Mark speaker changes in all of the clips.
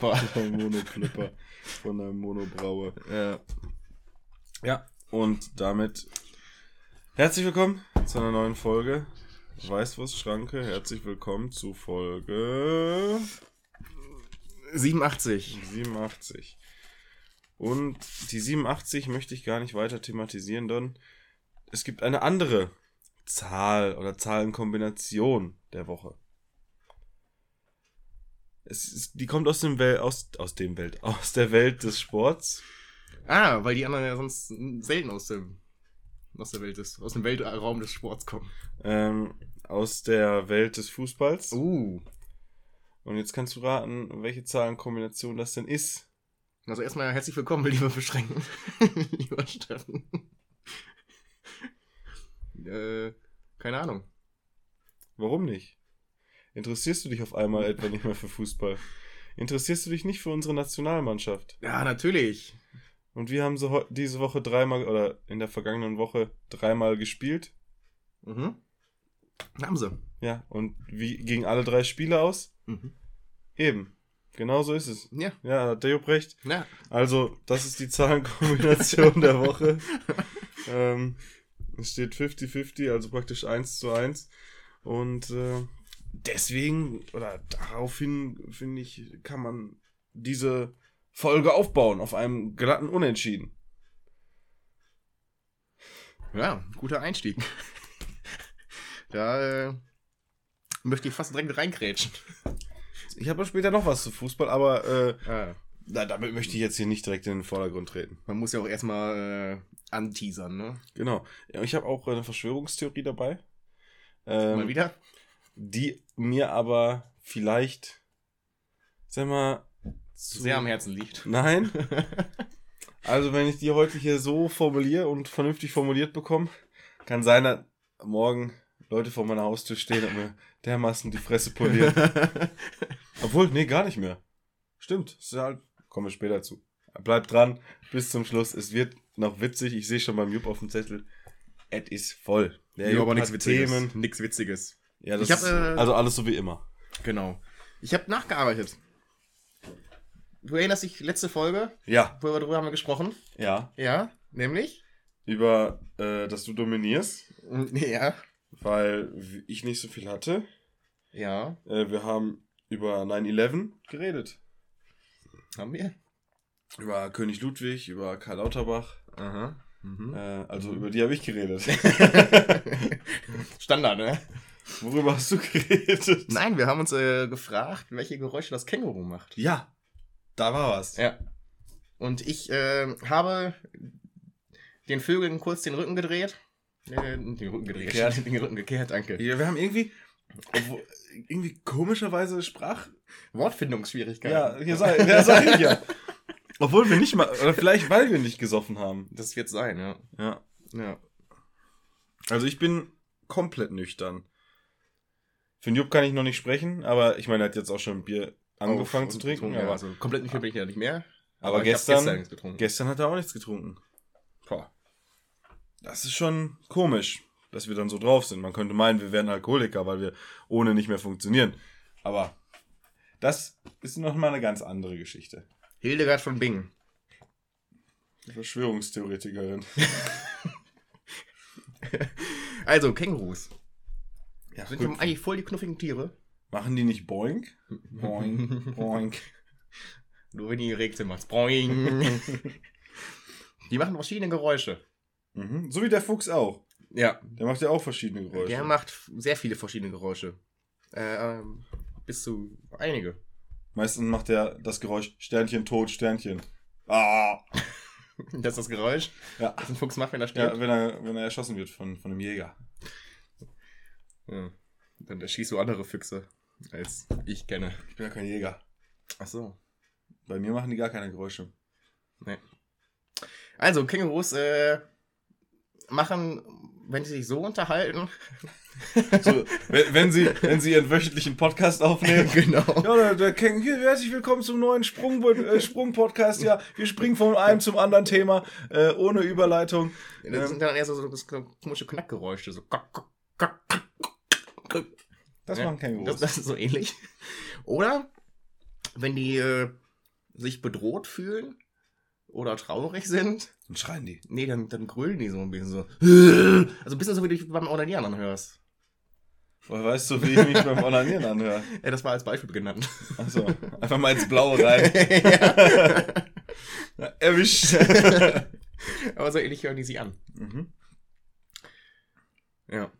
Speaker 1: Monoplöpper.
Speaker 2: Der Monoklipper von der Monobraue.
Speaker 1: ja.
Speaker 2: Ja, und damit herzlich willkommen zu einer neuen Folge Weißwurstschranke. Herzlich willkommen zu Folge
Speaker 1: 87.
Speaker 2: 87. Und die 87 möchte ich gar nicht weiter thematisieren, denn es gibt eine andere Zahl oder Zahlenkombination der Woche. Ist, die kommt aus dem Wel aus, aus dem Welt, aus der Welt des Sports.
Speaker 1: Ah, weil die anderen ja sonst selten aus dem aus der Welt des, aus dem Weltraum des Sports kommen.
Speaker 2: Ähm, aus der Welt des Fußballs.
Speaker 1: Uh.
Speaker 2: Und jetzt kannst du raten, welche Zahlenkombination das denn ist.
Speaker 1: Also erstmal herzlich willkommen, lieber Beschränken. lieber Steffen. äh, keine Ahnung.
Speaker 2: Warum nicht? Interessierst du dich auf einmal etwa nicht mehr für Fußball? Interessierst du dich nicht für unsere Nationalmannschaft?
Speaker 1: Ja, natürlich.
Speaker 2: Und wir haben heu- diese Woche dreimal oder in der vergangenen Woche dreimal gespielt.
Speaker 1: Mhm. Haben sie.
Speaker 2: Ja, und wie gingen alle drei Spiele aus?
Speaker 1: Mhm.
Speaker 2: Eben. Genau so ist es.
Speaker 1: Ja.
Speaker 2: Ja, hat der Jupp recht.
Speaker 1: Ja.
Speaker 2: Also, das ist die Zahlenkombination der Woche. Ähm, es steht 50-50, also praktisch 1 zu 1. Und äh, deswegen, oder daraufhin, finde ich, kann man diese Folge aufbauen auf einem glatten Unentschieden.
Speaker 1: Ja, guter Einstieg. da äh, möchte ich fast direkt reingrätschen.
Speaker 2: Ich habe später noch was zu Fußball, aber äh,
Speaker 1: Ah.
Speaker 2: na, damit möchte ich jetzt hier nicht direkt in den Vordergrund treten.
Speaker 1: Man muss ja auch erstmal äh, anteasern, ne?
Speaker 2: Genau. Ich habe auch eine Verschwörungstheorie dabei.
Speaker 1: Mal
Speaker 2: Ähm,
Speaker 1: wieder.
Speaker 2: Die mir aber vielleicht, sag mal, zu-
Speaker 1: Sehr am Herzen liegt.
Speaker 2: Nein. Also, wenn ich die heute hier so formuliere und vernünftig formuliert bekomme, kann sein, dass morgen Leute vor meiner Haustür stehen und mir dermaßen die Fresse polieren. Obwohl, nee, gar nicht mehr. Stimmt. Ist halt, kommen wir später zu. Bleibt dran, bis zum Schluss. Es wird noch witzig. Ich sehe schon beim Jupp auf dem Zettel. Es ist voll. Der
Speaker 1: ja, aber nichts Witziges.
Speaker 2: Themen.
Speaker 1: Nix Witziges.
Speaker 2: Ja, das
Speaker 1: hab,
Speaker 2: ist,
Speaker 1: äh,
Speaker 2: also alles so wie immer.
Speaker 1: Genau. Ich habe nachgearbeitet. Du erinnerst dich, letzte Folge,
Speaker 2: Ja,
Speaker 1: wo wir darüber haben wir gesprochen?
Speaker 2: ja.
Speaker 1: Ja, nämlich?
Speaker 2: Über, äh, dass du dominierst,
Speaker 1: Ja.
Speaker 2: weil ich nicht so viel hatte.
Speaker 1: Ja,
Speaker 2: Äh, wir haben über 9-11 geredet.
Speaker 1: haben wir.
Speaker 2: Über König Ludwig, über Karl Lauterbach.
Speaker 1: Aha. Mhm.
Speaker 2: Äh, also über die habe ich geredet.
Speaker 1: Standard, ne?
Speaker 2: Worüber hast du geredet?
Speaker 1: Nein, wir haben uns äh, gefragt, welche Geräusche das Känguru macht.
Speaker 2: Ja, da war was.
Speaker 1: Ja. Und ich äh, habe den Vögeln kurz den Rücken gedreht. Äh, den Rücken gedreht.
Speaker 2: Gekehrt.
Speaker 1: Den Rücken gekehrt, danke.
Speaker 2: Ja, wir haben irgendwie, irgendwie komischerweise Sprach...
Speaker 1: Wortfindungsschwierigkeiten.
Speaker 2: Ja, hier sei, ja, sag ich ja. Obwohl wir nicht mal, oder vielleicht weil wir nicht gesoffen haben.
Speaker 1: Das wird sein, ja.
Speaker 2: Ja.
Speaker 1: Ja.
Speaker 2: Also ich bin komplett nüchtern. Für Jupp kann ich noch nicht sprechen, aber ich meine, er hat jetzt auch schon Bier angefangen
Speaker 1: Auf-
Speaker 2: zu trinken. aber
Speaker 1: also komplett nicht bin ich ja nicht mehr.
Speaker 2: Aber
Speaker 1: hab
Speaker 2: gestern-
Speaker 1: gestern
Speaker 2: gestern hat er auch nichts getrunken. Boah. Das ist schon komisch, dass wir dann so drauf sind. Man könnte meinen, wir wären Alkoholiker, weil wir ohne nicht mehr funktionieren. Aber das ist noch mal eine ganz andere Geschichte.
Speaker 1: Hildegard von Bingen.
Speaker 2: Verschwörungstheoretikerin.
Speaker 1: Also, Kängurus.
Speaker 2: Ja,
Speaker 1: Sind
Speaker 2: gut.
Speaker 1: die eigentlich voll die knuffigen Tiere?
Speaker 2: Machen die nicht Boink? Boink, boink.
Speaker 1: Nur wenn die Regte macht. Boing. die machen verschiedene Geräusche.
Speaker 2: Mhm. So wie der Fuchs auch.
Speaker 1: Ja.
Speaker 2: Der macht ja auch verschiedene Geräusche.
Speaker 1: Der macht sehr viele verschiedene Geräusche. Äh, ähm, bis zu einige.
Speaker 2: Meistens macht er das Geräusch Sternchen, Tod, Sternchen. Ah!
Speaker 1: Das ist das Geräusch,
Speaker 2: Ja.
Speaker 1: das ein Fuchs macht, wenn er stirbt.
Speaker 2: Ja, wenn er, wenn er erschossen wird von, von einem Jäger.
Speaker 1: Ja. Dann erschießt du andere Füchse, als ich kenne.
Speaker 2: Ich bin ja kein Jäger.
Speaker 1: Ach so.
Speaker 2: Bei mir machen die gar keine Geräusche.
Speaker 1: Also, Kängurus äh, machen, wenn sie sich so unterhalten.
Speaker 2: So, wenn, wenn, sie, wenn sie ihren wöchentlichen Podcast aufnehmen.
Speaker 1: genau.
Speaker 2: Ja, der, der Ken, hier, herzlich willkommen zum neuen Sprung, äh, Sprung-Podcast. Ja, wir springen von einem zum anderen Thema, äh, ohne Überleitung.
Speaker 1: Das sind dann eher so, so das komische Knackgeräusche. So. kack, kack, kack, kack.
Speaker 2: Das
Speaker 1: Ja,
Speaker 2: machen Kängurus.
Speaker 1: Das, das ist so ähnlich. Oder wenn die äh, sich bedroht fühlen oder traurig sind,
Speaker 2: Dann schreien die.
Speaker 1: nee, dann, dann grölen die so ein bisschen so. Also ein bisschen so, wie du dich beim Onanieren anhörst.
Speaker 2: Woher weißt du, wie ich mich beim Onanieren anhöre?
Speaker 1: Ja, das war als Beispiel genannt.
Speaker 2: Achso, einfach mal ins Blaue rein.
Speaker 1: ja.
Speaker 2: Erwischt.
Speaker 1: Aber so ähnlich hören die sich an.
Speaker 2: mhm.
Speaker 1: Ja.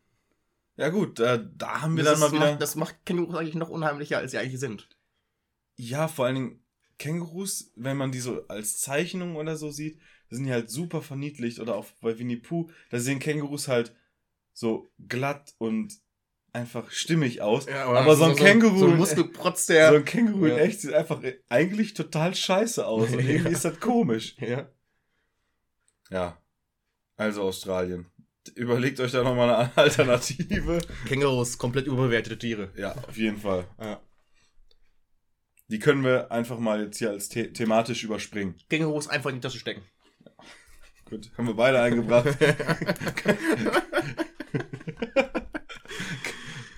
Speaker 2: Ja gut, äh, da haben wir
Speaker 1: Das,
Speaker 2: dann mal wieder...
Speaker 1: macht, das macht Kängurus eigentlich noch unheimlicher, als sie eigentlich sind.
Speaker 2: Ja, vor allen Dingen Kängurus, wenn man die so als Zeichnung oder so sieht, sind die halt super verniedlicht. Oder auch bei Winnie Pooh, da sehen Kängurus halt so glatt und einfach stimmig aus. aber so ein Känguru,
Speaker 1: So ein Muskelprotz, der.
Speaker 2: so ein Känguru in
Speaker 1: Ja.
Speaker 2: echt sieht einfach eigentlich total scheiße aus. Und irgendwie ist das komisch.
Speaker 1: ja.
Speaker 2: Ja. Also Australien. Überlegt euch da nochmal eine Alternative.
Speaker 1: Kängurus, komplett überbewertete Tiere.
Speaker 2: Ja, auf jeden Fall.
Speaker 1: Ja.
Speaker 2: Die können wir einfach mal jetzt hier als the thematisch überspringen.
Speaker 1: Kängurus einfach in die Tasche stecken.
Speaker 2: Gut, haben wir beide eingebracht.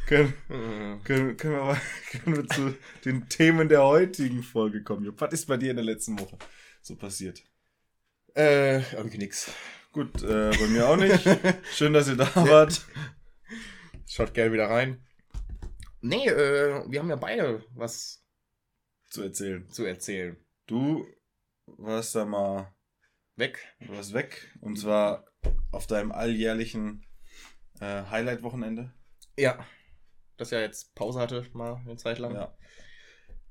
Speaker 2: können, können, können, wir mal, können wir zu den Themen der heutigen Folge kommen. Was ist bei dir in der letzten Woche so passiert?
Speaker 1: äh, irgendwie nix.
Speaker 2: Gut, äh, bei mir auch nicht. Schön, dass ihr da wart.
Speaker 1: Schaut gerne wieder rein. Nee, äh, wir haben ja beide was
Speaker 2: Zu erzählen.
Speaker 1: zu erzählen.
Speaker 2: Du warst da mal
Speaker 1: Weg.
Speaker 2: du warst weg. Und zwar auf deinem alljährlichen äh, Highlight-Wochenende.
Speaker 1: Ja. Das ja jetzt Pause hatte, mal eine Zeit lang.
Speaker 2: Ja.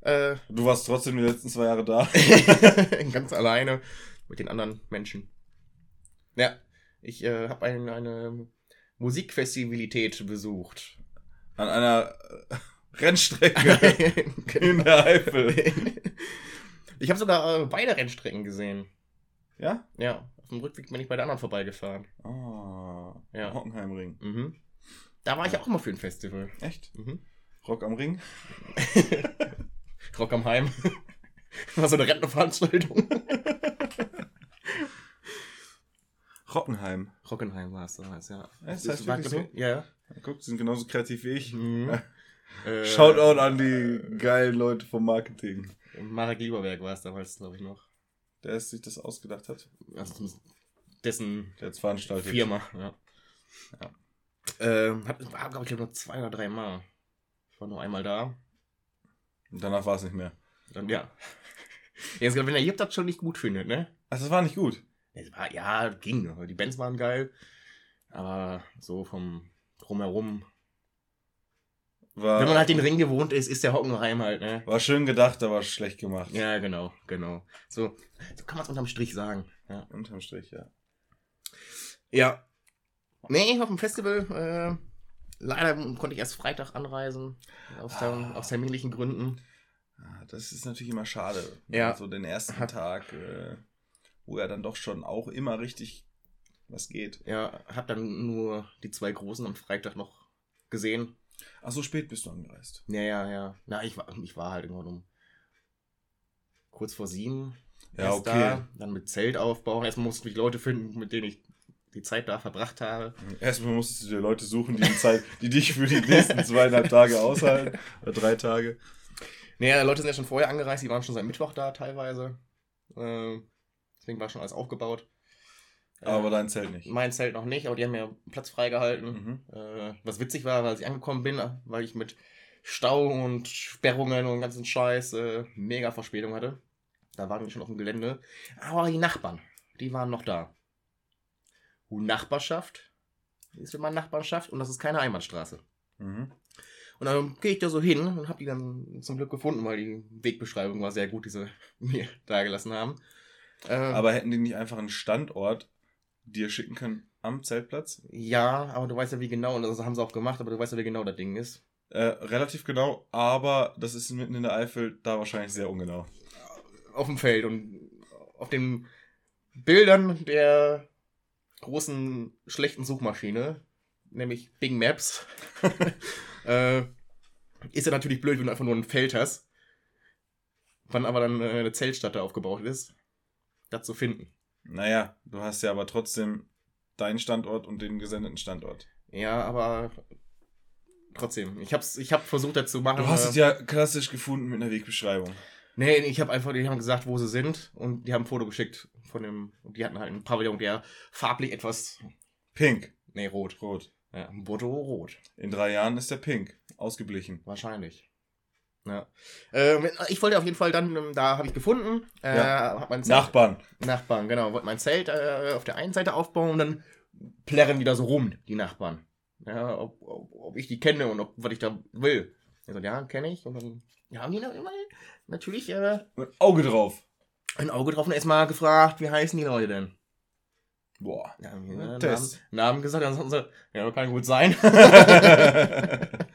Speaker 1: Äh,
Speaker 2: Du warst trotzdem die letzten zwei Jahre da.
Speaker 1: ganz alleine mit den anderen Menschen. Ja, ich äh, habe ein, eine Musikfestivalität besucht.
Speaker 2: An einer äh, Rennstrecke in der Eifel.
Speaker 1: Ich habe sogar äh, beide Rennstrecken gesehen.
Speaker 2: Ja?
Speaker 1: Ja, auf dem Rückweg bin ich bei der anderen vorbeigefahren.
Speaker 2: Ah,
Speaker 1: Ja.
Speaker 2: Hockenheimring.
Speaker 1: Mhm. Da war ich auch immer für ein Festival.
Speaker 2: Echt?
Speaker 1: Mhm.
Speaker 2: Rock am Ring?
Speaker 1: Rock am Heim. War so eine Rentenveranstaltung.
Speaker 2: Rockenheim.
Speaker 1: Rockenheim war es damals, ja.
Speaker 2: Das heißt wirklich
Speaker 1: ich, Ja.
Speaker 2: Ja, Guck, sind genauso kreativ wie ich.
Speaker 1: Mhm. Äh,
Speaker 2: Shoutout an die geilen Leute vom Marketing.
Speaker 1: Marek Lieberberg war es damals, glaube ich, noch.
Speaker 2: Der es sich das ausgedacht hat.
Speaker 1: Also dessen
Speaker 2: Der veranstaltet.
Speaker 1: Firma, ja. ja. Ähm, war, glaube ich, nur zwei oder drei Mal. Ich war nur einmal da.
Speaker 2: Und danach war es nicht mehr.
Speaker 1: Dann, ja. Jetzt, wenn der Jip das schon nicht gut findet, ne?
Speaker 2: Also das war nicht gut.
Speaker 1: Es war, ja, ging. Die Bands waren geil. Aber so vom Drumherum.
Speaker 2: War,
Speaker 1: Wenn man halt den Ring gewohnt ist, ist der Hockenheim halt, ne?
Speaker 2: war schön gedacht, aber schlecht gemacht.
Speaker 1: Ja, genau, genau. So, so kann man es unterm Strich sagen. Ja.
Speaker 2: Unterm Strich, ja.
Speaker 1: ja. Nee, auf dem Festival, äh, leider konnte ich erst Freitag anreisen. Aus,
Speaker 2: Ah.
Speaker 1: aus terminlichen Gründen.
Speaker 2: Ah, Das ist natürlich immer schade.
Speaker 1: Ja.
Speaker 2: So den ersten Tag, äh, wo ja dann doch schon auch immer richtig was geht.
Speaker 1: Ja, hab dann nur die zwei Großen am Freitag noch gesehen.
Speaker 2: Ach, so spät bist du angereist.
Speaker 1: Ja, ja, ja. Na, ich war, ich war halt irgendwann um kurz vor sieben.
Speaker 2: Ja, okay.
Speaker 1: Da, dann mit Zelt aufbauen. Erstmal musste ich Leute finden, mit denen ich die Zeit da verbracht habe.
Speaker 2: Erstmal musstest du dir Leute suchen, die, die, Zeit, die dich für die nächsten zweieinhalb Tage aushalten. Oder drei Tage.
Speaker 1: Naja, Leute sind ja schon vorher angereist, die waren schon seit Mittwoch da teilweise. Ähm, deswegen war schon alles aufgebaut.
Speaker 2: Aber
Speaker 1: Äh,
Speaker 2: dein Zelt nicht.
Speaker 1: Mein Zelt noch nicht, aber die haben mir Platz freigehalten.
Speaker 2: Mhm.
Speaker 1: Äh, was witzig war, als ich angekommen bin, weil ich mit Stau und Sperrungen und ganzen Scheiß äh, mega Verspätung hatte. Da waren wir schon auf dem Gelände. Aber die Nachbarn, die waren noch da. Und Nachbarschaft ist immer Nachbarschaft und das ist keine Einbahnstraße.
Speaker 2: Mhm.
Speaker 1: Und dann gehe ich da so hin und habe die dann zum Glück gefunden, weil die Wegbeschreibung war sehr gut, die sie mir dagelassen haben. Äh,
Speaker 2: Aber hätten die nicht einfach einen Standort dir schicken können am Zeltplatz?
Speaker 1: ja, aber du weißt ja, wie genau, und das haben sie auch gemacht, aber du weißt ja, wie genau das Ding ist.
Speaker 2: Äh, relativ genau, aber das ist mitten in der Eifel, da wahrscheinlich sehr ungenau.
Speaker 1: Auf dem Feld und auf den Bildern der großen, schlechten Suchmaschine, nämlich Bing Maps, äh, ist ja natürlich blöd, wenn du einfach nur ein Feld hast. Wann aber dann äh, eine Zeltstadt da aufgebaut ist, das zu finden.
Speaker 2: Naja, du hast ja aber trotzdem deinen Standort und den gesendeten Standort.
Speaker 1: Ja, aber trotzdem. Ich hab's, ich hab versucht, das zu machen.
Speaker 2: Du hast
Speaker 1: äh,
Speaker 2: es ja klassisch gefunden mit einer Wegbeschreibung.
Speaker 1: Nee, ich habe einfach, die haben gesagt, wo sie sind und die haben ein Foto geschickt von dem, und die hatten halt einen Pavillon, der farblich etwas,
Speaker 2: Pink.
Speaker 1: nee, rot.
Speaker 2: Rot.
Speaker 1: Ja, Bordeaux rot.
Speaker 2: In drei Jahren ist der Pink. Ausgeblichen.
Speaker 1: Wahrscheinlich. Ja. Ähm, ich wollte auf jeden Fall dann, ähm, da habe ich gefunden, äh,
Speaker 2: Ja.
Speaker 1: hab mein Zelt,
Speaker 2: Nachbarn.
Speaker 1: Nachbarn, genau, wollte mein Zelt äh, auf der einen Seite aufbauen und dann plärren die da so rum, die Nachbarn. Ja, ob, ob, ob ich die kenne und ob, was ich da will. Ich so, ja, kenne ich. Und dann ja, haben die noch immer natürlich äh,
Speaker 2: Mit Auge drauf.
Speaker 1: ein Auge drauf und erstmal gefragt, wie heißen die Leute denn?
Speaker 2: Boah.
Speaker 1: Ja, haben Namen. Namen gesagt, dann haben sie, ja, kann gut sein.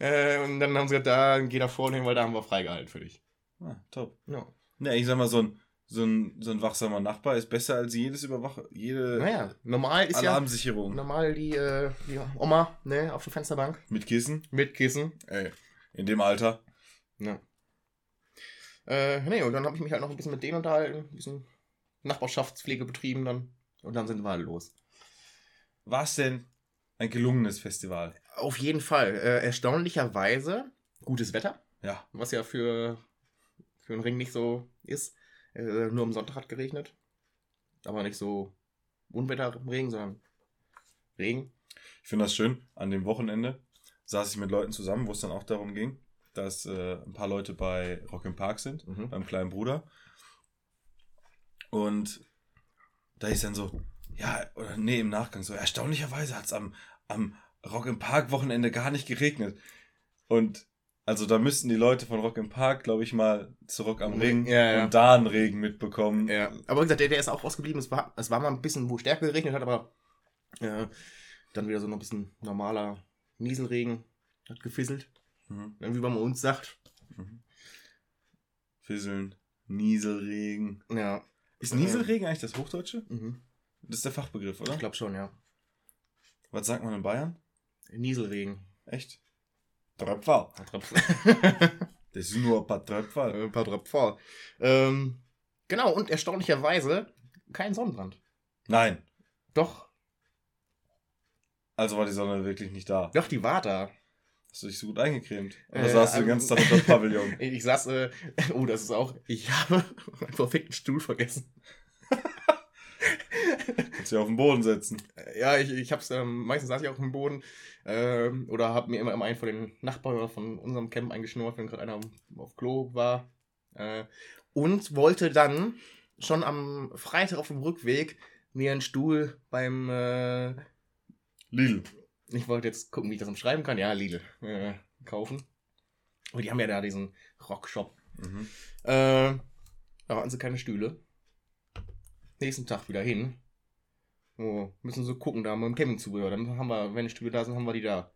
Speaker 1: äh, und dann haben sie gesagt, da geh da vorne hin, weil da haben wir freigehalten für dich.
Speaker 2: ah, top.
Speaker 1: Ja.
Speaker 2: Ja, ich sag mal, so ein, so ein, so ein wachsamer Nachbar ist besser als jedes Überwach jede
Speaker 1: Naja, normal ist ja
Speaker 2: Alarmsicherung.
Speaker 1: normal die, äh, die Oma ne, auf der Fensterbank
Speaker 2: Mit Kissen.
Speaker 1: mit Kissen.
Speaker 2: Ey. In dem Alter.
Speaker 1: Ja. Äh, nee, und dann habe ich mich halt noch ein bisschen mit denen unterhalten, ein bisschen Nachbarschaftspflege betrieben dann. Und dann sind wir halt los.
Speaker 2: War es denn ein gelungenes Festival?
Speaker 1: Auf jeden Fall. Äh, erstaunlicherweise gutes Wetter,
Speaker 2: Ja.
Speaker 1: was ja für, für den Ring nicht so ist. Äh, nur am Sonntag hat geregnet. Aber nicht so Unwetterregen, sondern Regen.
Speaker 2: Ich finde das schön. An dem Wochenende saß ich mit Leuten zusammen, wo es dann auch darum ging, dass äh, ein paar Leute bei Rock im Park sind,
Speaker 1: Mhm.
Speaker 2: beim kleinen Bruder. Und da ist dann so, ja, oder nee, im Nachgang so, erstaunlicherweise hat es am, am Rock im Park Wochenende gar nicht geregnet. Und also da müssten die Leute von Rock im Park, glaube ich, mal zu Rock am Ring
Speaker 1: Ja, ja.
Speaker 2: und da einen Regen mitbekommen.
Speaker 1: Ja, aber wie gesagt, der, der ist auch ausgeblieben. Es war, es war mal ein bisschen, wo stärker geregnet hat, aber äh, dann wieder so noch ein bisschen normaler Nieselregen. Hat gefisselt.
Speaker 2: Mhm.
Speaker 1: Wie man bei uns sagt.
Speaker 2: Fisseln, Nieselregen.
Speaker 1: Ja.
Speaker 2: Ist Nieselregen eigentlich das Hochdeutsche?
Speaker 1: Mhm.
Speaker 2: Das ist der Fachbegriff, oder?
Speaker 1: Ich glaube schon, ja.
Speaker 2: Was sagt man in Bayern?
Speaker 1: Nieselregen.
Speaker 2: Echt? Tröpfel.
Speaker 1: Tröpfel.
Speaker 2: Das ist nur ein paar Tröpfel.
Speaker 1: Ein paar Tröpfel. Ähm, genau, und erstaunlicherweise kein Sonnenbrand.
Speaker 2: Nein.
Speaker 1: Doch,
Speaker 2: Also war die Sonne wirklich nicht da.
Speaker 1: doch, die war da.
Speaker 2: Hast du dich so gut eingecremt? Oder
Speaker 1: Äh,
Speaker 2: saß du den
Speaker 1: ähm,
Speaker 2: ganzen Tag unter Pavillon?
Speaker 1: Ich saß, äh, oh, das ist auch, ich habe meinen verfickten Stuhl vergessen.
Speaker 2: Kannst dich auf den Boden setzen.
Speaker 1: Ja, ich, ich hab's, ähm, meistens saß ich auch im Boden ähm, oder hab mir immer, immer einen von den Nachbarn oder von unserem Camp eingeschnurrt, wenn gerade einer auf, auf Klo war. Äh, und wollte dann schon am Freitag auf dem Rückweg mir einen Stuhl beim, äh,
Speaker 2: Lidl.
Speaker 1: ich wollte jetzt gucken, wie ich das umschreiben kann, ja, Lidl, äh, kaufen. Und die haben ja da diesen Rockshop.
Speaker 2: Mhm.
Speaker 1: Äh, da hatten sie keine Stühle. Nächsten Tag wieder hin. Oh, müssen sie gucken, da haben wir im Campingzubehör. Dann haben wir, wenn Stühle da sind, haben wir die da.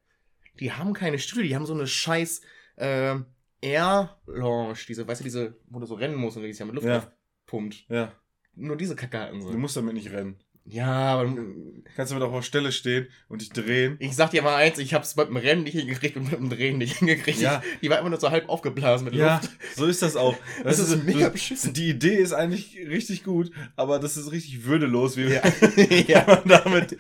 Speaker 1: Die haben keine Stühle, die haben so eine scheiß äh, Air Lounge, diese, weißt du, diese, wo du so rennen musst und die sich ja mit Luft
Speaker 2: Ja.
Speaker 1: aufpumpt.
Speaker 2: Ja,
Speaker 1: Nur diese Kacke hatten
Speaker 2: du
Speaker 1: sie.
Speaker 2: musst damit nicht rennen.
Speaker 1: Ja, aber
Speaker 2: Kannst du mit auf der Stelle stehen und dich drehen.
Speaker 1: ich sag dir mal eins, ich hab's beim Rennen nicht hingekriegt und mit dem Drehen nicht hingekriegt.
Speaker 2: Ja.
Speaker 1: Die war immer nur so halb aufgeblasen mit
Speaker 2: Ja,
Speaker 1: Luft.
Speaker 2: so ist das auch.
Speaker 1: Das ist
Speaker 2: du-
Speaker 1: mega beschissen.
Speaker 2: Die Idee ist eigentlich richtig gut, aber das ist richtig würdelos, wie
Speaker 1: Ja.
Speaker 2: man
Speaker 1: ja.
Speaker 2: damit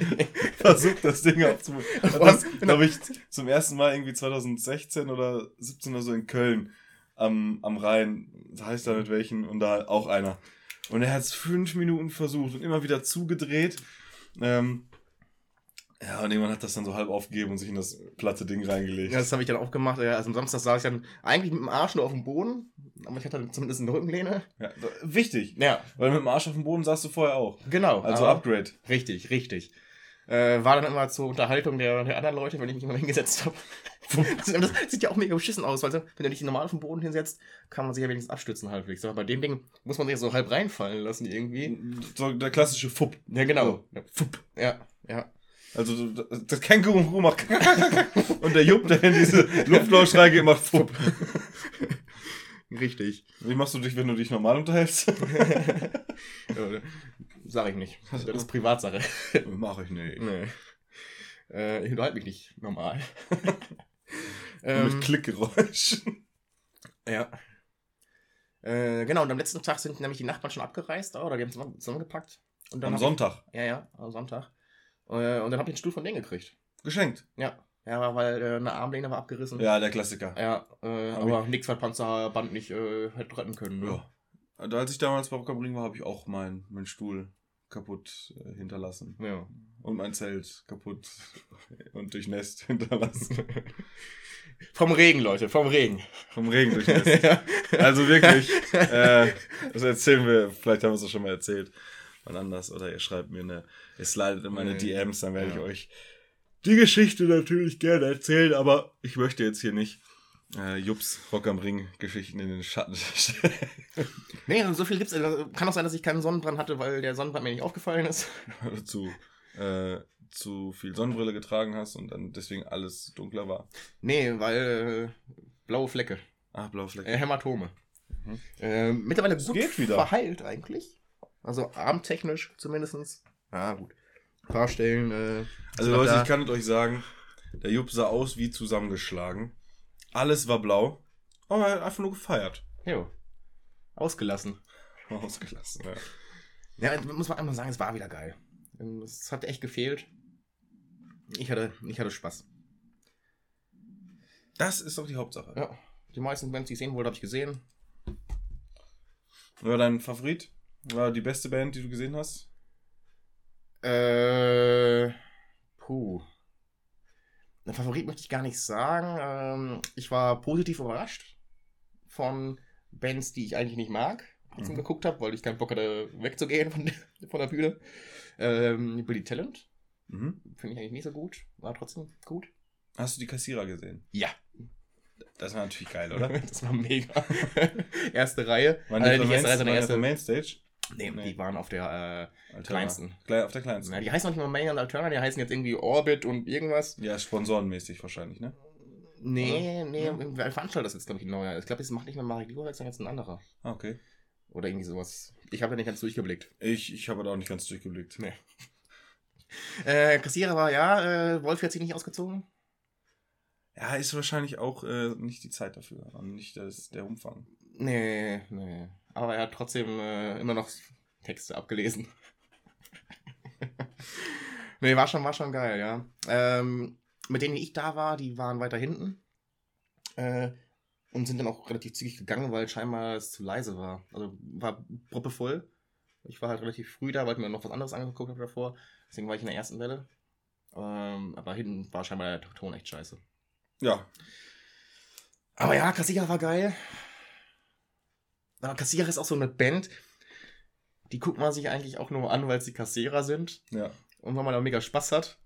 Speaker 2: versucht, das Ding aufzumachen.
Speaker 1: Vor
Speaker 2: Das glaube ich zum ersten Mal irgendwie 2016 oder 17 oder so in Köln am, am Rhein. Das heißt da mit welchen und da auch einer. Und er hat es fünf Minuten versucht und immer wieder zugedreht. Ähm, ja, und irgendwann hat das dann so halb aufgegeben und sich in das platte Ding reingelegt.
Speaker 1: Ja, das habe ich dann auch gemacht. Also am Samstag saß ich dann eigentlich mit dem Arsch nur auf dem Boden, aber ich hatte dann zumindest eine Rückenlehne.
Speaker 2: Ja, wichtig,
Speaker 1: Ja,
Speaker 2: weil mit dem Arsch auf dem Boden saßt du vorher auch.
Speaker 1: genau.
Speaker 2: Also Upgrade.
Speaker 1: Richtig, richtig. Äh, war dann immer zur Unterhaltung der, der anderen Leute, wenn ich mich immer hingesetzt habe. Das, sieht ja auch mega beschissen aus, weil wenn du dich normal auf den Boden hinsetzt, kann man sich ja wenigstens abstützen halbwegs. Aber bei dem Ding muss man sich so halb reinfallen lassen irgendwie.
Speaker 2: So der klassische Fupp.
Speaker 1: Ja, genau. Ja, fupp. ja. ja.
Speaker 2: Also das Känguru macht und der Jupp, der in diese Luftlautstärke geht, macht Fupp.
Speaker 1: Richtig.
Speaker 2: Wie machst du dich, wenn du dich normal unterhältst?
Speaker 1: Äh, Sag ich nicht. Das ist Privatsache.
Speaker 2: Mach ich nicht.
Speaker 1: Nee. Äh, ich unterhalte mich nicht normal.
Speaker 2: Mit
Speaker 1: ähm,
Speaker 2: Klickgeräusch.
Speaker 1: ja. Äh, genau, und am letzten Tag sind nämlich die Nachbarn schon abgereist, oder? Die haben zusammen, zusammengepackt. Und dann
Speaker 2: Am Sonntag.
Speaker 1: Ich, ja, ja, am Sonntag. Äh, und dann habe ich einen Stuhl von denen gekriegt.
Speaker 2: Geschenkt.
Speaker 1: Ja. Ja, weil äh, eine Armlehne war abgerissen.
Speaker 2: Ja, der Klassiker.
Speaker 1: Ja, äh, aber nichts, was Panzerband nicht äh, hätte retten können. Ne?
Speaker 2: Ja. Als ich damals bei Rock am Ring war, habe ich auch meinen meinen Stuhl kaputt äh, hinterlassen.
Speaker 1: ja.
Speaker 2: Und mein Zelt kaputt und durchnässt hinterlassen.
Speaker 1: Vom Regen, Leute, vom Regen.
Speaker 2: Vom Regen durchnässt.
Speaker 1: ja.
Speaker 2: Also wirklich, äh, das erzählen wir, vielleicht haben wir es auch schon mal erzählt, wann anders. Oder ihr schreibt mir eine, ihr slidet in meine
Speaker 1: Nee.
Speaker 2: DMs, dann werde ich
Speaker 1: Ja.
Speaker 2: euch die Geschichte natürlich gerne erzählen, aber ich möchte jetzt hier nicht äh, Jups Rock am Ring Geschichten in den Schatten stellen.
Speaker 1: Nee, so viel gibt's. äh, Kann auch sein, dass ich keinen Sonnenbrand hatte, weil der Sonnenbrand mir nicht aufgefallen ist.
Speaker 2: Zu, äh, zu viel Sonnenbrille getragen hast und dann deswegen alles dunkler war.
Speaker 1: Nee, weil äh, blaue Flecke.
Speaker 2: Ah, blaue Flecke.
Speaker 1: Äh, Hämatome.
Speaker 2: Mhm.
Speaker 1: Äh, mittlerweile gut
Speaker 2: geht wieder.
Speaker 1: verheilt eigentlich. Also armtechnisch zumindest. Ja, gut. Ein paar Stellen. Äh,
Speaker 2: Also Leute, ich kann es euch sagen, der Jupp sah aus wie zusammengeschlagen. Alles war blau, aber er hat einfach nur gefeiert.
Speaker 1: Jo. Ausgelassen.
Speaker 2: Ausgelassen, ja.
Speaker 1: Ja, muss man einfach sagen, es war wieder geil. Es hat echt gefehlt. Ich hatte, ich hatte Spaß.
Speaker 2: Das ist doch die Hauptsache.
Speaker 1: Ja. Die meisten Bands, die ich sehen wollte, habe ich gesehen.
Speaker 2: War dein Favorit? War die beste Band, die du gesehen hast?
Speaker 1: Äh, puh. Ein Favorit möchte ich gar nicht sagen. Ähm, ich war positiv überrascht von Bands, die ich eigentlich nicht mag, trotzdem
Speaker 2: Mhm.
Speaker 1: geguckt habe, weil ich keinen Bock hatte, wegzugehen von der, von der Bühne. Ähm, Billy Talent
Speaker 2: Mhm.
Speaker 1: finde ich eigentlich nicht so gut, war trotzdem gut.
Speaker 2: Hast du die Kassierer gesehen?
Speaker 1: Ja,
Speaker 2: Das war natürlich geil, oder?
Speaker 1: das war mega. erste Reihe.
Speaker 2: Waren die
Speaker 1: erste Reihe,
Speaker 2: waren die
Speaker 1: erste.
Speaker 2: der Mainstage?
Speaker 1: Nee,
Speaker 2: Nee.
Speaker 1: die waren auf der äh, kleinsten.
Speaker 2: Klei- Auf der kleinsten.
Speaker 1: Na, die heißen noch nicht mal Main und Alterna, die heißen jetzt irgendwie Orbit und irgendwas.
Speaker 2: Ja, sponsorenmäßig wahrscheinlich, ne?
Speaker 1: Nee,
Speaker 2: Oder?
Speaker 1: nee,
Speaker 2: Ja.
Speaker 1: Veranstalter ist jetzt, glaube ich, ein neuer. Ich glaube, das macht nicht mehr Marek Lurek, sondern jetzt ein anderer.
Speaker 2: Ah, okay.
Speaker 1: Oder irgendwie sowas. Ich habe ja nicht ganz durchgeblickt.
Speaker 2: Ich, ich habe da auch nicht ganz durchgeblickt.
Speaker 1: Nee. Äh, Kassierer war ja, äh, Wolf hat sich nicht ausgezogen.
Speaker 2: Ja, ist wahrscheinlich auch äh, nicht die Zeit dafür und nicht das, der Umfang.
Speaker 1: Nee, nee. Aber er hat trotzdem äh, immer noch Texte abgelesen. nee, war schon, war schon geil, ja. Ähm, mit denen, die ich da war, die waren weiter hinten. Äh, und sind dann auch relativ zügig gegangen, weil scheinbar es zu leise war. Also war proppevoll. Ich war halt relativ früh da, weil ich mir noch was anderes angeguckt habe davor. Deswegen war ich in der ersten Welle. Ähm, aber hinten war scheinbar der Ton echt scheiße.
Speaker 2: Ja,
Speaker 1: Aber ja, Kassierer war geil. Aber Kassierer ist auch so eine Band, die guckt man sich eigentlich auch nur an, weil sie Kassierer sind
Speaker 2: ja.
Speaker 1: und weil man da mega Spaß hat.